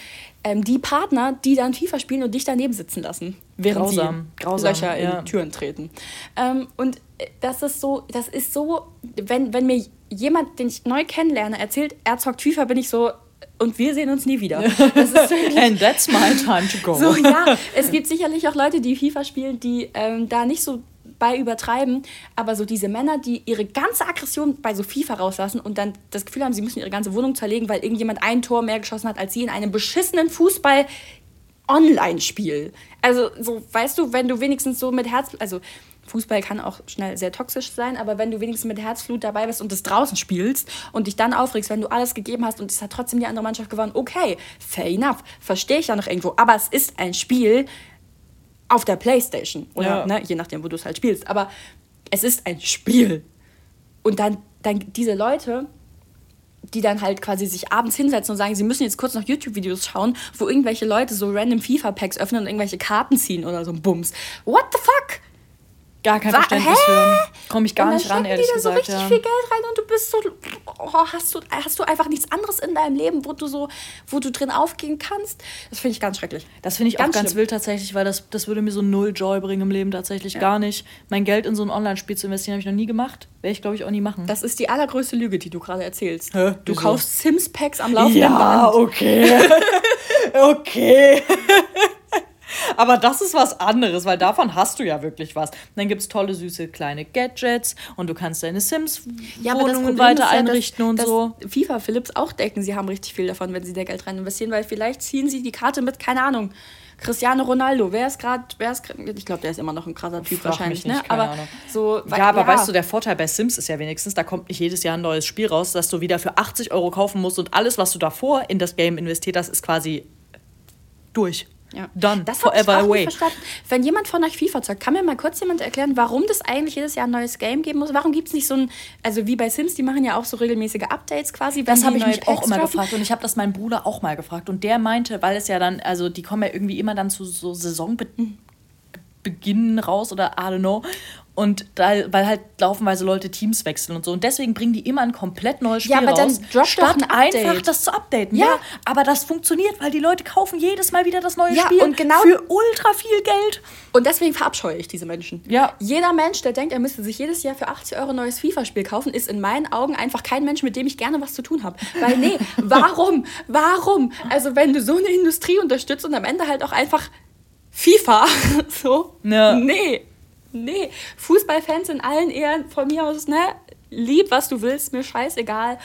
ähm, die Partner, die dann FIFA spielen und dich daneben sitzen lassen, während Grausam. sie Grausam, Löcher in Türen treten. Ähm, und äh, das ist so, das ist so, wenn, wenn mir jemand, den ich neu kennenlerne, erzählt, er zockt FIFA, bin ich so, und wir sehen uns nie wieder. And that's my time to go. So, ja, es gibt sicherlich auch Leute, die FIFA spielen, die ähm, da nicht so bei übertreiben, aber so diese Männer, die ihre ganze Aggression bei so FIFA rauslassen und dann das Gefühl haben, sie müssen ihre ganze Wohnung zerlegen, weil irgendjemand ein Tor mehr geschossen hat als sie in einem beschissenen Fußball Online-Spiel. Also, so, weißt du, wenn du wenigstens so mit Herz, also Fußball kann auch schnell sehr toxisch sein, aber wenn du wenigstens mit Herzflut dabei bist und es draußen spielst und dich dann aufregst, wenn du alles gegeben hast und es hat trotzdem die andere Mannschaft gewonnen, okay, fair enough, verstehe ich ja noch irgendwo, aber es ist ein Spiel auf der Playstation oder ja. ne, je nachdem, wo du es halt spielst, aber es ist ein Spiel. Und dann, dann diese Leute, die dann halt quasi sich abends hinsetzen und sagen, sie müssen jetzt kurz noch YouTube-Videos schauen, wo irgendwelche Leute so random FIFA-Packs öffnen und irgendwelche Karten ziehen oder so ein Bums. What the fuck? Gar kein Verständnis Hä? für. Komme ich gar nicht ran, ehrlich die da gesagt. so richtig ja. viel Geld rein und du bist so, oh, hast, du, hast du einfach nichts anderes in deinem Leben, wo du so, wo du drin aufgehen kannst. Das finde ich ganz schrecklich. Das finde ich ganz auch ganz schlimm. wild tatsächlich, weil das, das würde mir so null Joy bringen im Leben tatsächlich ja. gar nicht. Mein Geld in so ein Online-Spiel zu investieren, habe ich noch nie gemacht. Werde ich, glaube ich, auch nie machen. Das ist die allergrößte Lüge, die du gerade erzählst. Hä? Du Wieso? kaufst Sims-Packs am laufenden ja, Band. Ja, okay. okay. Aber das ist was anderes, weil davon hast du ja wirklich was. Dann gibt es tolle, süße kleine Gadgets und du kannst deine Sims-Wohnungen ja, weiter ja, einrichten dass, und so. FIFA Philips auch decken, sie haben richtig viel davon, wenn sie da Geld rein investieren, weil vielleicht ziehen sie die Karte mit, keine Ahnung. Cristiano Ronaldo, wer ist gerade, wer ist ich glaube, der ist immer noch ein krasser Typ Frag wahrscheinlich, nicht, ne? Aber Ahnung. so, ja, aber ja. weißt du, der Vorteil bei Sims ist ja wenigstens, da kommt nicht jedes Jahr ein neues Spiel raus, dass du wieder für 80 Euro kaufen musst und alles, was du davor in das Game investiert hast, ist quasi durch. Ja. Done. Das forever away. verstanden. Wenn jemand von euch FIFA zockt, kann mir mal kurz jemand erklären, warum das eigentlich jedes Jahr ein neues Game geben muss? Warum gibt es nicht so ein, also wie bei Sims, die machen ja auch so regelmäßige Updates quasi. Das habe ich mich Packs auch immer droppen. gefragt und ich habe das meinem Bruder auch mal gefragt und der meinte, weil es ja dann, also die kommen ja irgendwie immer dann zu so Saisonbeginn mhm. raus oder I don't know. Und da, weil halt laufenweise Leute Teams wechseln und so. Und deswegen bringen die immer ein komplett neues Spiel ja, aber raus, dann statt ein einfach das zu updaten. Ja. ja. aber das funktioniert, weil die Leute kaufen jedes Mal wieder das neue ja, Spiel und genau für ultra viel Geld. Und deswegen verabscheue ich diese Menschen. Ja. Jeder Mensch, der denkt, er müsste sich jedes Jahr für 80 Euro ein neues FIFA-Spiel kaufen, ist in meinen Augen einfach kein Mensch, mit dem ich gerne was zu tun habe. Weil nee, warum? Warum? Also wenn du so eine Industrie unterstützt und am Ende halt auch einfach FIFA, so, ja. nee. Nee, Fußballfans in allen Ehren von mir aus, ne? Lieb, was du willst, mir scheißegal.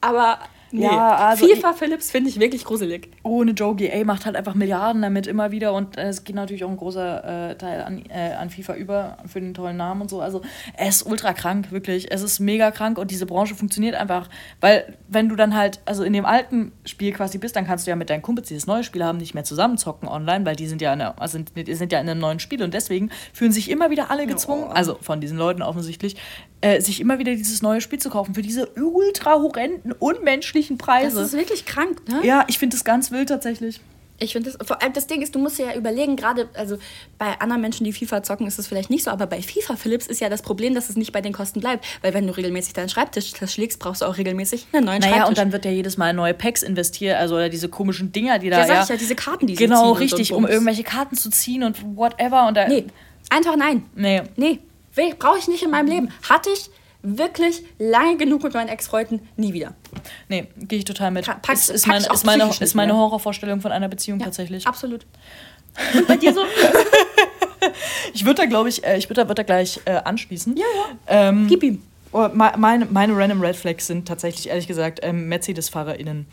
Aber Nee. Ja, also FIFA Philips finde ich wirklich gruselig. Ohne Joe GA macht halt einfach Milliarden damit immer wieder und äh, es geht natürlich auch ein großer äh, Teil an, äh, an FIFA über für den tollen Namen und so. Also er ist ultra krank, wirklich. Es ist mega krank und diese Branche funktioniert einfach, weil wenn du dann halt, also in dem alten Spiel quasi bist, dann kannst du ja mit deinen Kumpels dieses neue Spiel haben, nicht mehr zusammenzocken online, weil die sind ja in der, also sind, sind ja in einem neuen Spiel und deswegen fühlen sich immer wieder alle gezwungen, oh. also von diesen Leuten offensichtlich, äh, sich immer wieder dieses neue Spiel zu kaufen für diese ultra horrenden, unmenschlichen Preise. Das ist wirklich krank, ne? Ja, ich finde das ganz wild tatsächlich. Ich finde das, vor allem das Ding ist, du musst dir ja überlegen, gerade, also bei anderen Menschen, die FIFA zocken, ist das vielleicht nicht so, aber bei FIFA Philips ist ja das Problem, dass es nicht bei den Kosten bleibt. Weil wenn du regelmäßig deinen Schreibtisch zerschlägst, brauchst du auch regelmäßig einen neuen naja, Schreibtisch. und dann wird ja jedes Mal neue Packs investiert, also oder diese komischen Dinger, die da. Ja, sag ja, ich ja, diese Karten, die sie Genau, richtig, um irgendwelche Karten zu ziehen und whatever. Und da, nee, einfach nein. Nee. Nee, brauche ich nicht in meinem Leben. Hatte ich wirklich lange genug mit meinen Ex-Freunden nie wieder. Nee, gehe ich total mit. Pack, ist, ist, meine, ist, meine, ist meine Horrorvorstellung von einer Beziehung ja, tatsächlich. Absolut. Und bei dir so? ich würde da, glaube ich, äh, ich würde da, würd da gleich äh, anschließen. Ja, ja. Ähm, Gib ihm. Oh, meine, meine Random Red Flags sind tatsächlich, ehrlich gesagt, ähm, Mercedes-FahrerInnen.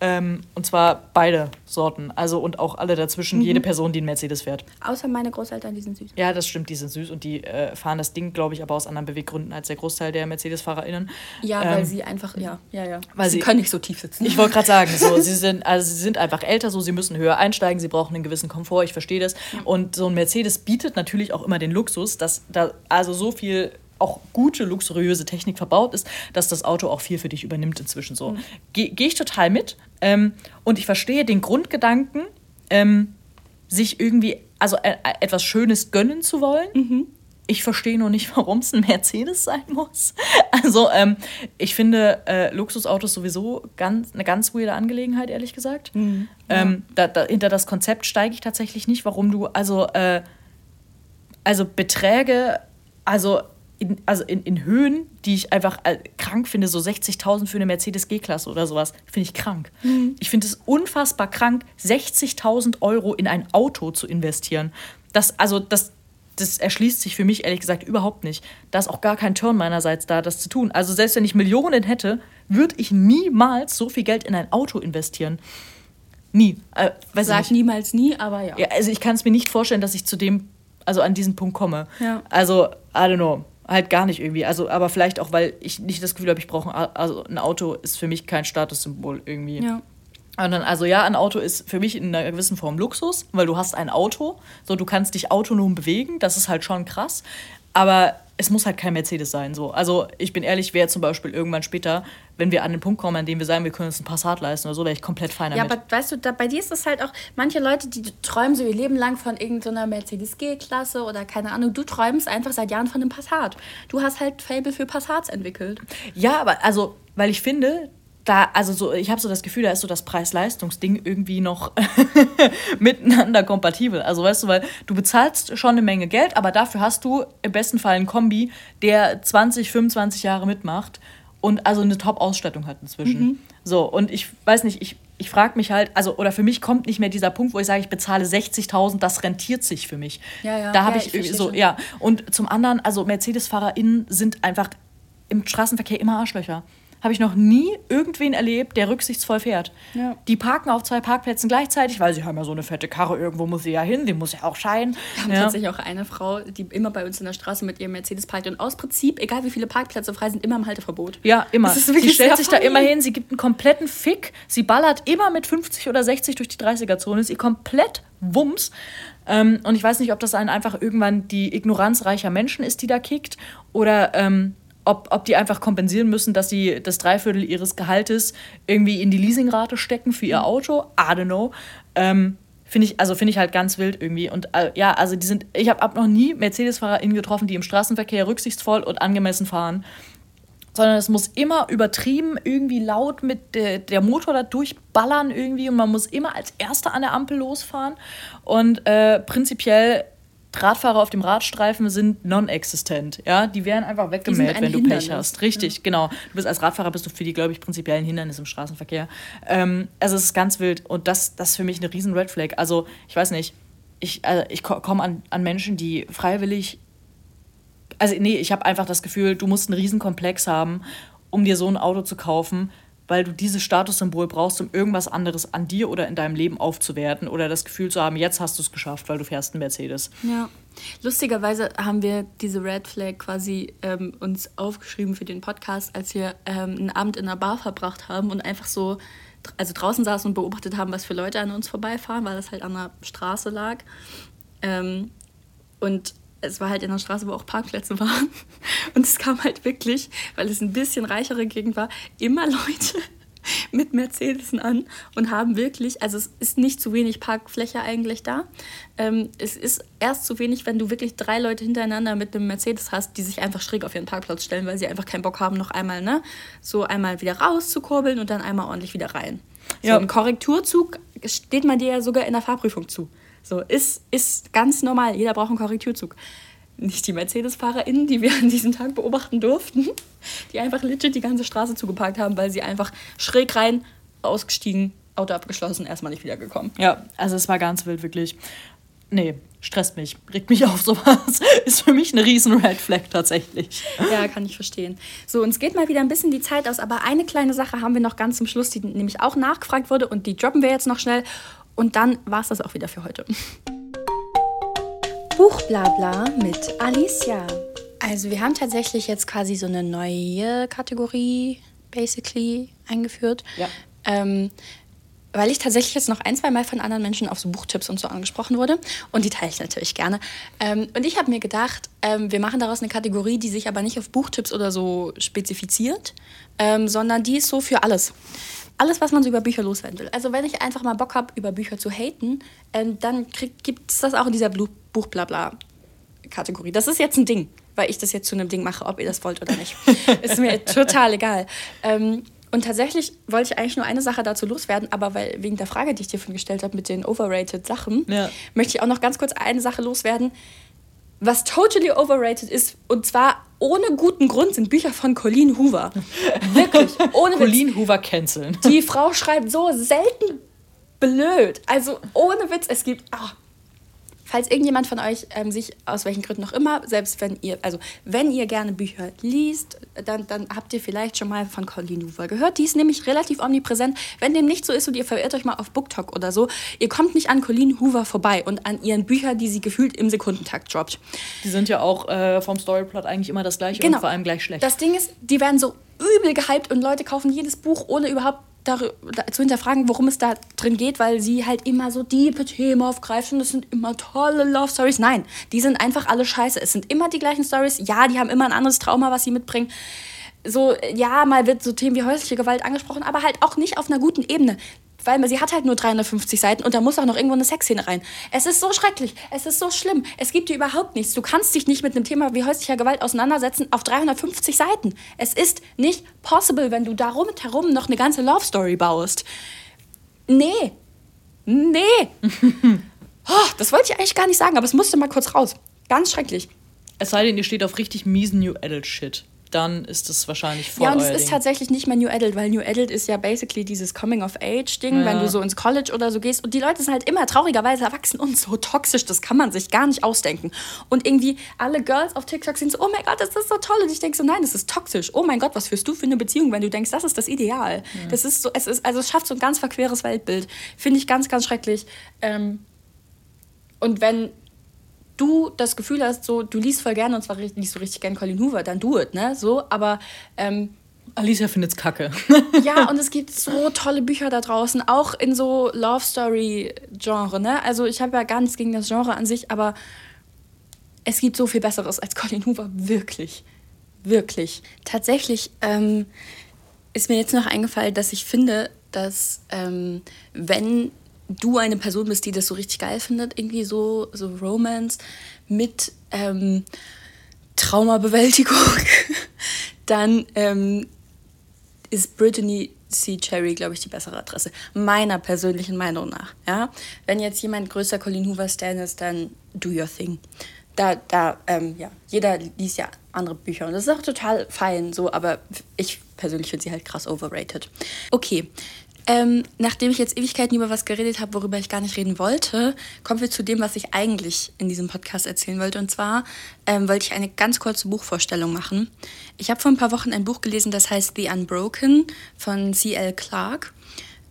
Ähm, und zwar beide Sorten. Also und auch alle dazwischen, mhm. jede Person, die einen Mercedes fährt. Außer meine Großeltern, die sind süß. Ja, das stimmt, die sind süß und die äh, fahren das Ding, glaube ich, aber aus anderen Beweggründen als der Großteil der Mercedes-FahrerInnen. Ja, ähm, weil sie einfach, ja, ja, ja. Weil sie, sie können nicht so tief sitzen. Ich wollte gerade sagen, so, sie sind, also sie sind einfach älter, so sie müssen höher einsteigen, sie brauchen einen gewissen Komfort, ich verstehe das. Und so ein Mercedes bietet natürlich auch immer den Luxus, dass da also so viel auch gute, luxuriöse Technik verbaut ist, dass das Auto auch viel für dich übernimmt inzwischen so. Mhm. Gehe geh ich total mit. Ähm, und ich verstehe den Grundgedanken, ähm, sich irgendwie, also äh, etwas Schönes gönnen zu wollen. Mhm. Ich verstehe nur nicht, warum es ein Mercedes sein muss. Also, ähm, ich finde äh, Luxusautos sowieso ganz, eine ganz weirde Angelegenheit, ehrlich gesagt. Mhm. Ähm, ja. da, da, hinter das Konzept steige ich tatsächlich nicht, warum du, also, äh, also Beträge, also in, also in, in Höhen, die ich einfach äh, krank finde, so 60.000 für eine Mercedes G-Klasse oder sowas, finde ich krank. Mhm. Ich finde es unfassbar krank, 60.000 Euro in ein Auto zu investieren. Das, also das, das erschließt sich für mich ehrlich gesagt überhaupt nicht. Da ist auch gar kein Turn meinerseits da, das zu tun. Also selbst wenn ich Millionen hätte, würde ich niemals so viel Geld in ein Auto investieren. Nie. Äh, Sag niemals nie, aber ja. ja also ich kann es mir nicht vorstellen, dass ich zu dem, also an diesen Punkt komme. Ja. Also, I don't know halt gar nicht irgendwie. Also, aber vielleicht auch, weil ich nicht das Gefühl habe, ich brauche ein, also ein Auto ist für mich kein Statussymbol irgendwie. Ja. Und dann, also ja, ein Auto ist für mich in einer gewissen Form Luxus, weil du hast ein Auto, so du kannst dich autonom bewegen, das ist halt schon krass. Aber es muss halt kein Mercedes sein. So. Also ich bin ehrlich, wäre zum Beispiel irgendwann später, wenn wir an den Punkt kommen, an dem wir sagen, wir können uns ein Passat leisten oder so, wäre ich komplett fein damit. Ja, aber weißt du, da, bei dir ist es halt auch, manche Leute, die träumen so ihr Leben lang von irgendeiner Mercedes G-Klasse oder keine Ahnung, du träumst einfach seit Jahren von einem Passat. Du hast halt Fable für Passats entwickelt. Ja, aber also, weil ich finde, da, also so, ich habe so das Gefühl, da ist so das Preis-Leistungs-Ding irgendwie noch miteinander kompatibel. Also weißt du, weil du bezahlst schon eine Menge Geld, aber dafür hast du im besten Fall einen Kombi, der 20, 25 Jahre mitmacht und also eine Top-Ausstattung hat inzwischen. Mhm. So, und ich weiß nicht, ich, ich frage mich halt, also, oder für mich kommt nicht mehr dieser Punkt, wo ich sage, ich bezahle 60.000, das rentiert sich für mich. Ja, ja. Da habe ja, ich, ich so, schon. ja. Und zum anderen, also Mercedes-FahrerInnen sind einfach im Straßenverkehr immer Arschlöcher habe ich noch nie irgendwen erlebt, der rücksichtsvoll fährt. Ja. Die parken auf zwei Parkplätzen gleichzeitig, weil sie haben ja so eine fette Karre, irgendwo muss sie ja hin, die muss ja auch scheinen. Wir haben ja. tatsächlich auch eine Frau, die immer bei uns in der Straße mit ihrem Mercedes parkt und aus Prinzip, egal wie viele Parkplätze frei sind, immer im Halteverbot. Ja, immer. sie stellt sich da immer hin, sie gibt einen kompletten Fick, sie ballert immer mit 50 oder 60 durch die 30er-Zone, ist ihr komplett Wumms. Ähm, und ich weiß nicht, ob das einen einfach irgendwann die Ignoranz reicher Menschen ist, die da kickt, oder ähm, ob, ob die einfach kompensieren müssen, dass sie das Dreiviertel ihres Gehaltes irgendwie in die Leasingrate stecken für ihr mhm. Auto. I don't know. Ähm, finde ich, also finde ich halt ganz wild irgendwie. Und äh, ja, also die sind, ich habe noch nie Mercedes-FahrerInnen getroffen, die im Straßenverkehr rücksichtsvoll und angemessen fahren. Sondern es muss immer übertrieben, irgendwie laut mit der, der Motor da durchballern irgendwie und man muss immer als Erster an der Ampel losfahren. Und äh, prinzipiell Radfahrer auf dem Radstreifen sind non-existent. Ja? Die werden einfach weggemäht, wenn du Hindernis. Pech hast. Richtig, ja. genau. Du bist als Radfahrer bist du für die, glaube ich, prinzipiellen Hindernisse im Straßenverkehr. Ähm, also es ist ganz wild und das, das ist für mich eine riesen Red Flag. Also ich weiß nicht, ich, also ich komme an, an Menschen, die freiwillig Also, nee, ich habe einfach das Gefühl, du musst einen Riesenkomplex haben, um dir so ein Auto zu kaufen, weil du dieses Statussymbol brauchst, um irgendwas anderes an dir oder in deinem Leben aufzuwerten oder das Gefühl zu haben, jetzt hast du es geschafft, weil du fährst einen Mercedes. Ja. Lustigerweise haben wir diese Red Flag quasi ähm, uns aufgeschrieben für den Podcast, als wir ähm, einen Abend in einer Bar verbracht haben und einfach so, also draußen saßen und beobachtet haben, was für Leute an uns vorbeifahren, weil das halt an der Straße lag. Ähm, und es war halt in der Straße, wo auch Parkplätze waren. Und es kam halt wirklich, weil es ein bisschen reichere Gegend war, immer Leute mit Mercedes an und haben wirklich, also es ist nicht zu wenig Parkfläche eigentlich da. Ähm, es ist erst zu wenig, wenn du wirklich drei Leute hintereinander mit einem Mercedes hast, die sich einfach schräg auf ihren Parkplatz stellen, weil sie einfach keinen Bock haben, noch einmal, ne, so einmal wieder rauszukurbeln und dann einmal ordentlich wieder rein. Ja. So ein Korrekturzug steht man dir ja sogar in der Fahrprüfung zu. So, ist, ist ganz normal. Jeder braucht einen Korrekturzug. Nicht die Mercedes-FahrerInnen, die wir an diesem Tag beobachten durften, die einfach legit die ganze Straße zugeparkt haben, weil sie einfach schräg rein, ausgestiegen, Auto abgeschlossen, erstmal nicht wiedergekommen. Ja, also es war ganz wild, wirklich. Nee, stresst mich, regt mich auf, sowas. Ist für mich eine riesen Red Flag tatsächlich. Ja, kann ich verstehen. So, uns geht mal wieder ein bisschen die Zeit aus, aber eine kleine Sache haben wir noch ganz zum Schluss, die nämlich auch nachgefragt wurde und die droppen wir jetzt noch schnell. Und dann war es das auch wieder für heute. Buchblabla mit Alicia. Also wir haben tatsächlich jetzt quasi so eine neue Kategorie basically eingeführt. Ja. Ähm, weil ich tatsächlich jetzt noch ein, zwei Mal von anderen Menschen auf so Buchtipps und so angesprochen wurde. Und die teile ich natürlich gerne. Ähm, und ich habe mir gedacht, ähm, wir machen daraus eine Kategorie, die sich aber nicht auf Buchtipps oder so spezifiziert, ähm, sondern die ist so für alles alles, was man so über Bücher loswerden will. Also wenn ich einfach mal Bock habe, über Bücher zu haten, ähm, dann gibt es das auch in dieser Buchblabla-Kategorie. Das ist jetzt ein Ding, weil ich das jetzt zu einem Ding mache, ob ihr das wollt oder nicht. ist mir total egal. Und tatsächlich wollte ich eigentlich nur eine Sache dazu loswerden, aber weil wegen der Frage, die ich dir von gestellt habe mit den overrated Sachen, ja. möchte ich auch noch ganz kurz eine Sache loswerden was totally overrated ist, und zwar ohne guten Grund, sind Bücher von Colleen Hoover. Wirklich, ohne Colleen. Hoover canceln. Die Frau schreibt so selten blöd. Also ohne Witz, es gibt. Oh, Falls irgendjemand von euch ähm, sich aus welchen Gründen noch immer, selbst wenn ihr, also wenn ihr gerne Bücher liest, dann, dann habt ihr vielleicht schon mal von Colleen Hoover gehört. Die ist nämlich relativ omnipräsent. Wenn dem nicht so ist und ihr verirrt euch mal auf BookTok oder so, ihr kommt nicht an Colleen Hoover vorbei und an ihren Büchern, die sie gefühlt im Sekundentakt droppt. Die sind ja auch äh, vom Storyplot eigentlich immer das gleiche genau. und vor allem gleich schlecht. Das Ding ist, die werden so übel gehypt und Leute kaufen jedes Buch, ohne überhaupt zu hinterfragen, worum es da drin geht, weil sie halt immer so diepe Themen aufgreifen. Das sind immer tolle Love Stories. Nein, die sind einfach alle scheiße. Es sind immer die gleichen Stories. Ja, die haben immer ein anderes Trauma, was sie mitbringen. So, ja, mal wird so Themen wie häusliche Gewalt angesprochen, aber halt auch nicht auf einer guten Ebene weil sie hat halt nur 350 Seiten und da muss auch noch irgendwo eine Sexszene rein. Es ist so schrecklich, es ist so schlimm, es gibt dir überhaupt nichts. Du kannst dich nicht mit einem Thema wie häuslicher Gewalt auseinandersetzen auf 350 Seiten. Es ist nicht possible, wenn du darum herum noch eine ganze Love Story baust. Nee. Nee. oh, das wollte ich eigentlich gar nicht sagen, aber es musste mal kurz raus. Ganz schrecklich. Es sei denn, ihr steht auf richtig miesen New Adult Shit dann ist es wahrscheinlich voll Ja, und es ist tatsächlich nicht mehr New Adult, weil New Adult ist ja basically dieses Coming-of-Age-Ding, ja. wenn du so ins College oder so gehst. Und die Leute sind halt immer traurigerweise erwachsen und so toxisch, das kann man sich gar nicht ausdenken. Und irgendwie alle Girls auf TikTok sind so, oh mein Gott, das ist so toll. Und ich denke so, nein, das ist toxisch. Oh mein Gott, was führst du für eine Beziehung, wenn du denkst, das ist das Ideal. Ja. Das ist so, es ist, also es schafft so ein ganz verqueres Weltbild. Finde ich ganz, ganz schrecklich. Ähm, und wenn du das Gefühl hast, so, du liest voll gerne und zwar liest du richtig gerne Colin Hoover, dann do it, ne? So, aber. Ähm, Alicia findet's kacke. ja, und es gibt so tolle Bücher da draußen, auch in so Love Story-Genre, ne? Also, ich habe ja gar nichts gegen das Genre an sich, aber es gibt so viel Besseres als Colin Hoover, wirklich. Wirklich. Tatsächlich ähm, ist mir jetzt noch eingefallen, dass ich finde, dass ähm, wenn du eine Person bist, die das so richtig geil findet, irgendwie so, so Romance mit ähm, Traumabewältigung, dann ähm, ist Brittany C. Cherry, glaube ich, die bessere Adresse. Meiner persönlichen Meinung nach. Ja? Wenn jetzt jemand größer Colin Hoover Stan ist, dann do your thing. Da, da, ähm, ja, jeder liest ja andere Bücher und das ist auch total fein, so, aber ich persönlich finde sie halt krass overrated. Okay, Ähm, nachdem ich jetzt Ewigkeiten über was geredet habe, worüber ich gar nicht reden wollte, kommen wir zu dem, was ich eigentlich in diesem Podcast erzählen wollte. Und zwar ähm, wollte ich eine ganz kurze Buchvorstellung machen. Ich habe vor ein paar Wochen ein Buch gelesen, das heißt The Unbroken von C.L. Clarke.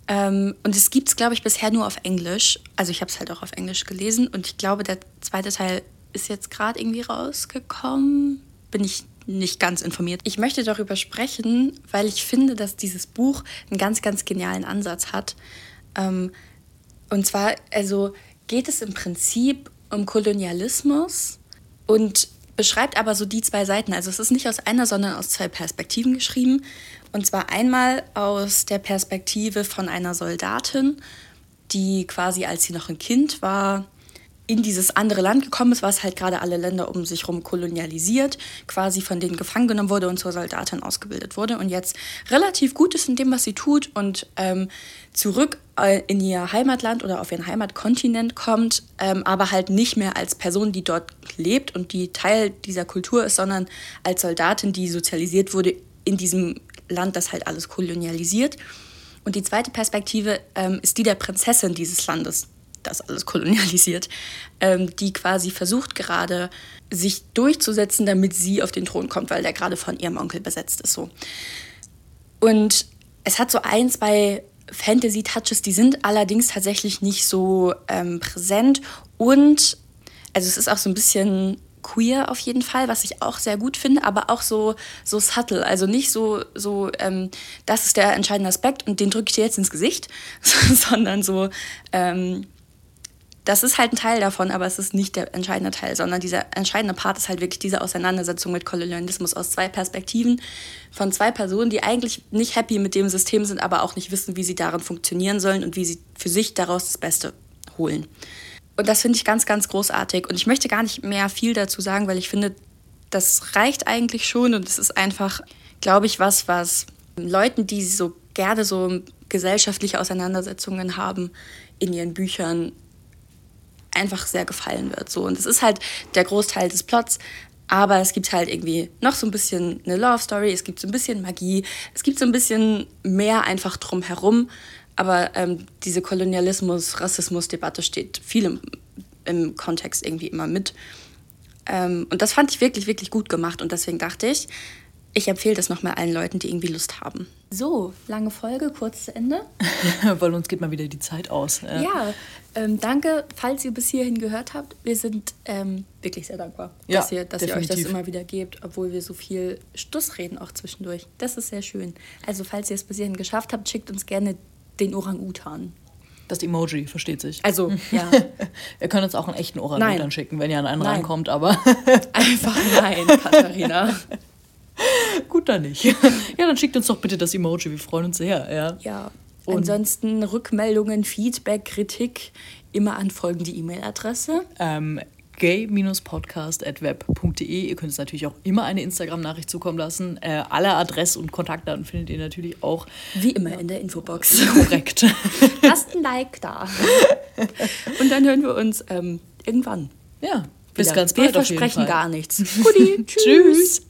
Ähm, und es gibt es, glaube ich, bisher nur auf Englisch. Also ich habe es halt auch auf Englisch gelesen. Und ich glaube, der zweite Teil ist jetzt gerade irgendwie rausgekommen. Bin ich nicht ganz informiert. Ich möchte darüber sprechen, weil ich finde, dass dieses Buch einen ganz, ganz genialen Ansatz hat. Ähm, und zwar, also geht es im Prinzip um Kolonialismus und beschreibt aber so die zwei Seiten. Also es ist nicht aus einer, sondern aus zwei Perspektiven geschrieben. Und zwar einmal aus der Perspektive von einer Soldatin, die quasi, als sie noch ein Kind war, in dieses andere Land gekommen ist, was halt gerade alle Länder um sich herum kolonialisiert, quasi von denen gefangen genommen wurde und zur Soldatin ausgebildet wurde und jetzt relativ gut ist in dem, was sie tut und ähm, zurück äh, in ihr Heimatland oder auf ihren Heimatkontinent kommt, ähm, aber halt nicht mehr als Person, die dort lebt und die Teil dieser Kultur ist, sondern als Soldatin, die sozialisiert wurde in diesem Land, das halt alles kolonialisiert. Und die zweite Perspektive ähm, ist die der Prinzessin dieses Landes das alles kolonialisiert, ähm, die quasi versucht gerade, sich durchzusetzen, damit sie auf den Thron kommt, weil der gerade von ihrem Onkel besetzt ist. So. Und es hat so ein, zwei Fantasy-Touches, die sind allerdings tatsächlich nicht so ähm, präsent. Und also es ist auch so ein bisschen queer auf jeden Fall, was ich auch sehr gut finde, aber auch so, so subtle. Also nicht so, so ähm, das ist der entscheidende Aspekt und den drücke ich dir jetzt ins Gesicht, sondern so, ähm, das ist halt ein Teil davon, aber es ist nicht der entscheidende Teil, sondern dieser entscheidende Part ist halt wirklich diese Auseinandersetzung mit Kolonialismus aus zwei Perspektiven von zwei Personen, die eigentlich nicht happy mit dem System sind, aber auch nicht wissen, wie sie darin funktionieren sollen und wie sie für sich daraus das Beste holen. Und das finde ich ganz, ganz großartig. Und ich möchte gar nicht mehr viel dazu sagen, weil ich finde, das reicht eigentlich schon und es ist einfach, glaube ich, was, was Leuten, die so gerne so gesellschaftliche Auseinandersetzungen haben, in ihren Büchern einfach sehr gefallen wird. So. Und es ist halt der Großteil des Plots, aber es gibt halt irgendwie noch so ein bisschen eine Love Story, es gibt so ein bisschen Magie, es gibt so ein bisschen mehr einfach drumherum. Aber ähm, diese Kolonialismus-Rassismus-Debatte steht viel im, im, Kontext irgendwie immer mit. Ähm, und das fand ich wirklich, wirklich gut gemacht. Und deswegen dachte ich, ich empfehle das nochmal allen Leuten, die irgendwie Lust haben. So, lange Folge, kurz zu Ende. Weil uns geht mal wieder die Zeit aus. Ja, ja ähm, danke, falls ihr bis hierhin gehört habt. Wir sind ähm, wirklich sehr dankbar, ja, dass, ihr, dass ihr euch das immer wieder gebt, obwohl wir so viel Stuss reden auch zwischendurch. Das ist sehr schön. Also, falls ihr es bis hierhin geschafft habt, schickt uns gerne den Orang-Utan. Das Emoji, versteht sich. Also, ja. Wir können uns auch einen echten Orang-Utan schicken, wenn ihr an einen nein. reinkommt, aber. Einfach nein, Katharina. Gut, dann nicht. Ja, dann schickt uns doch bitte das Emoji, wir freuen uns sehr. Ja. ja. Und Ansonsten Rückmeldungen, Feedback, Kritik immer an folgende E-Mail-Adresse. Ähm, gay-podcast.web.de. Ihr könnt es natürlich auch immer eine Instagram-Nachricht zukommen lassen. Äh, alle Adresse- und Kontaktdaten findet ihr natürlich auch. Wie immer in der Infobox. Korrekt. Lasst ein Like da. Und dann hören wir uns ähm, irgendwann. Ja, bis wieder. ganz bald. Wir versprechen gar nichts. Guti, tschüss. tschüss.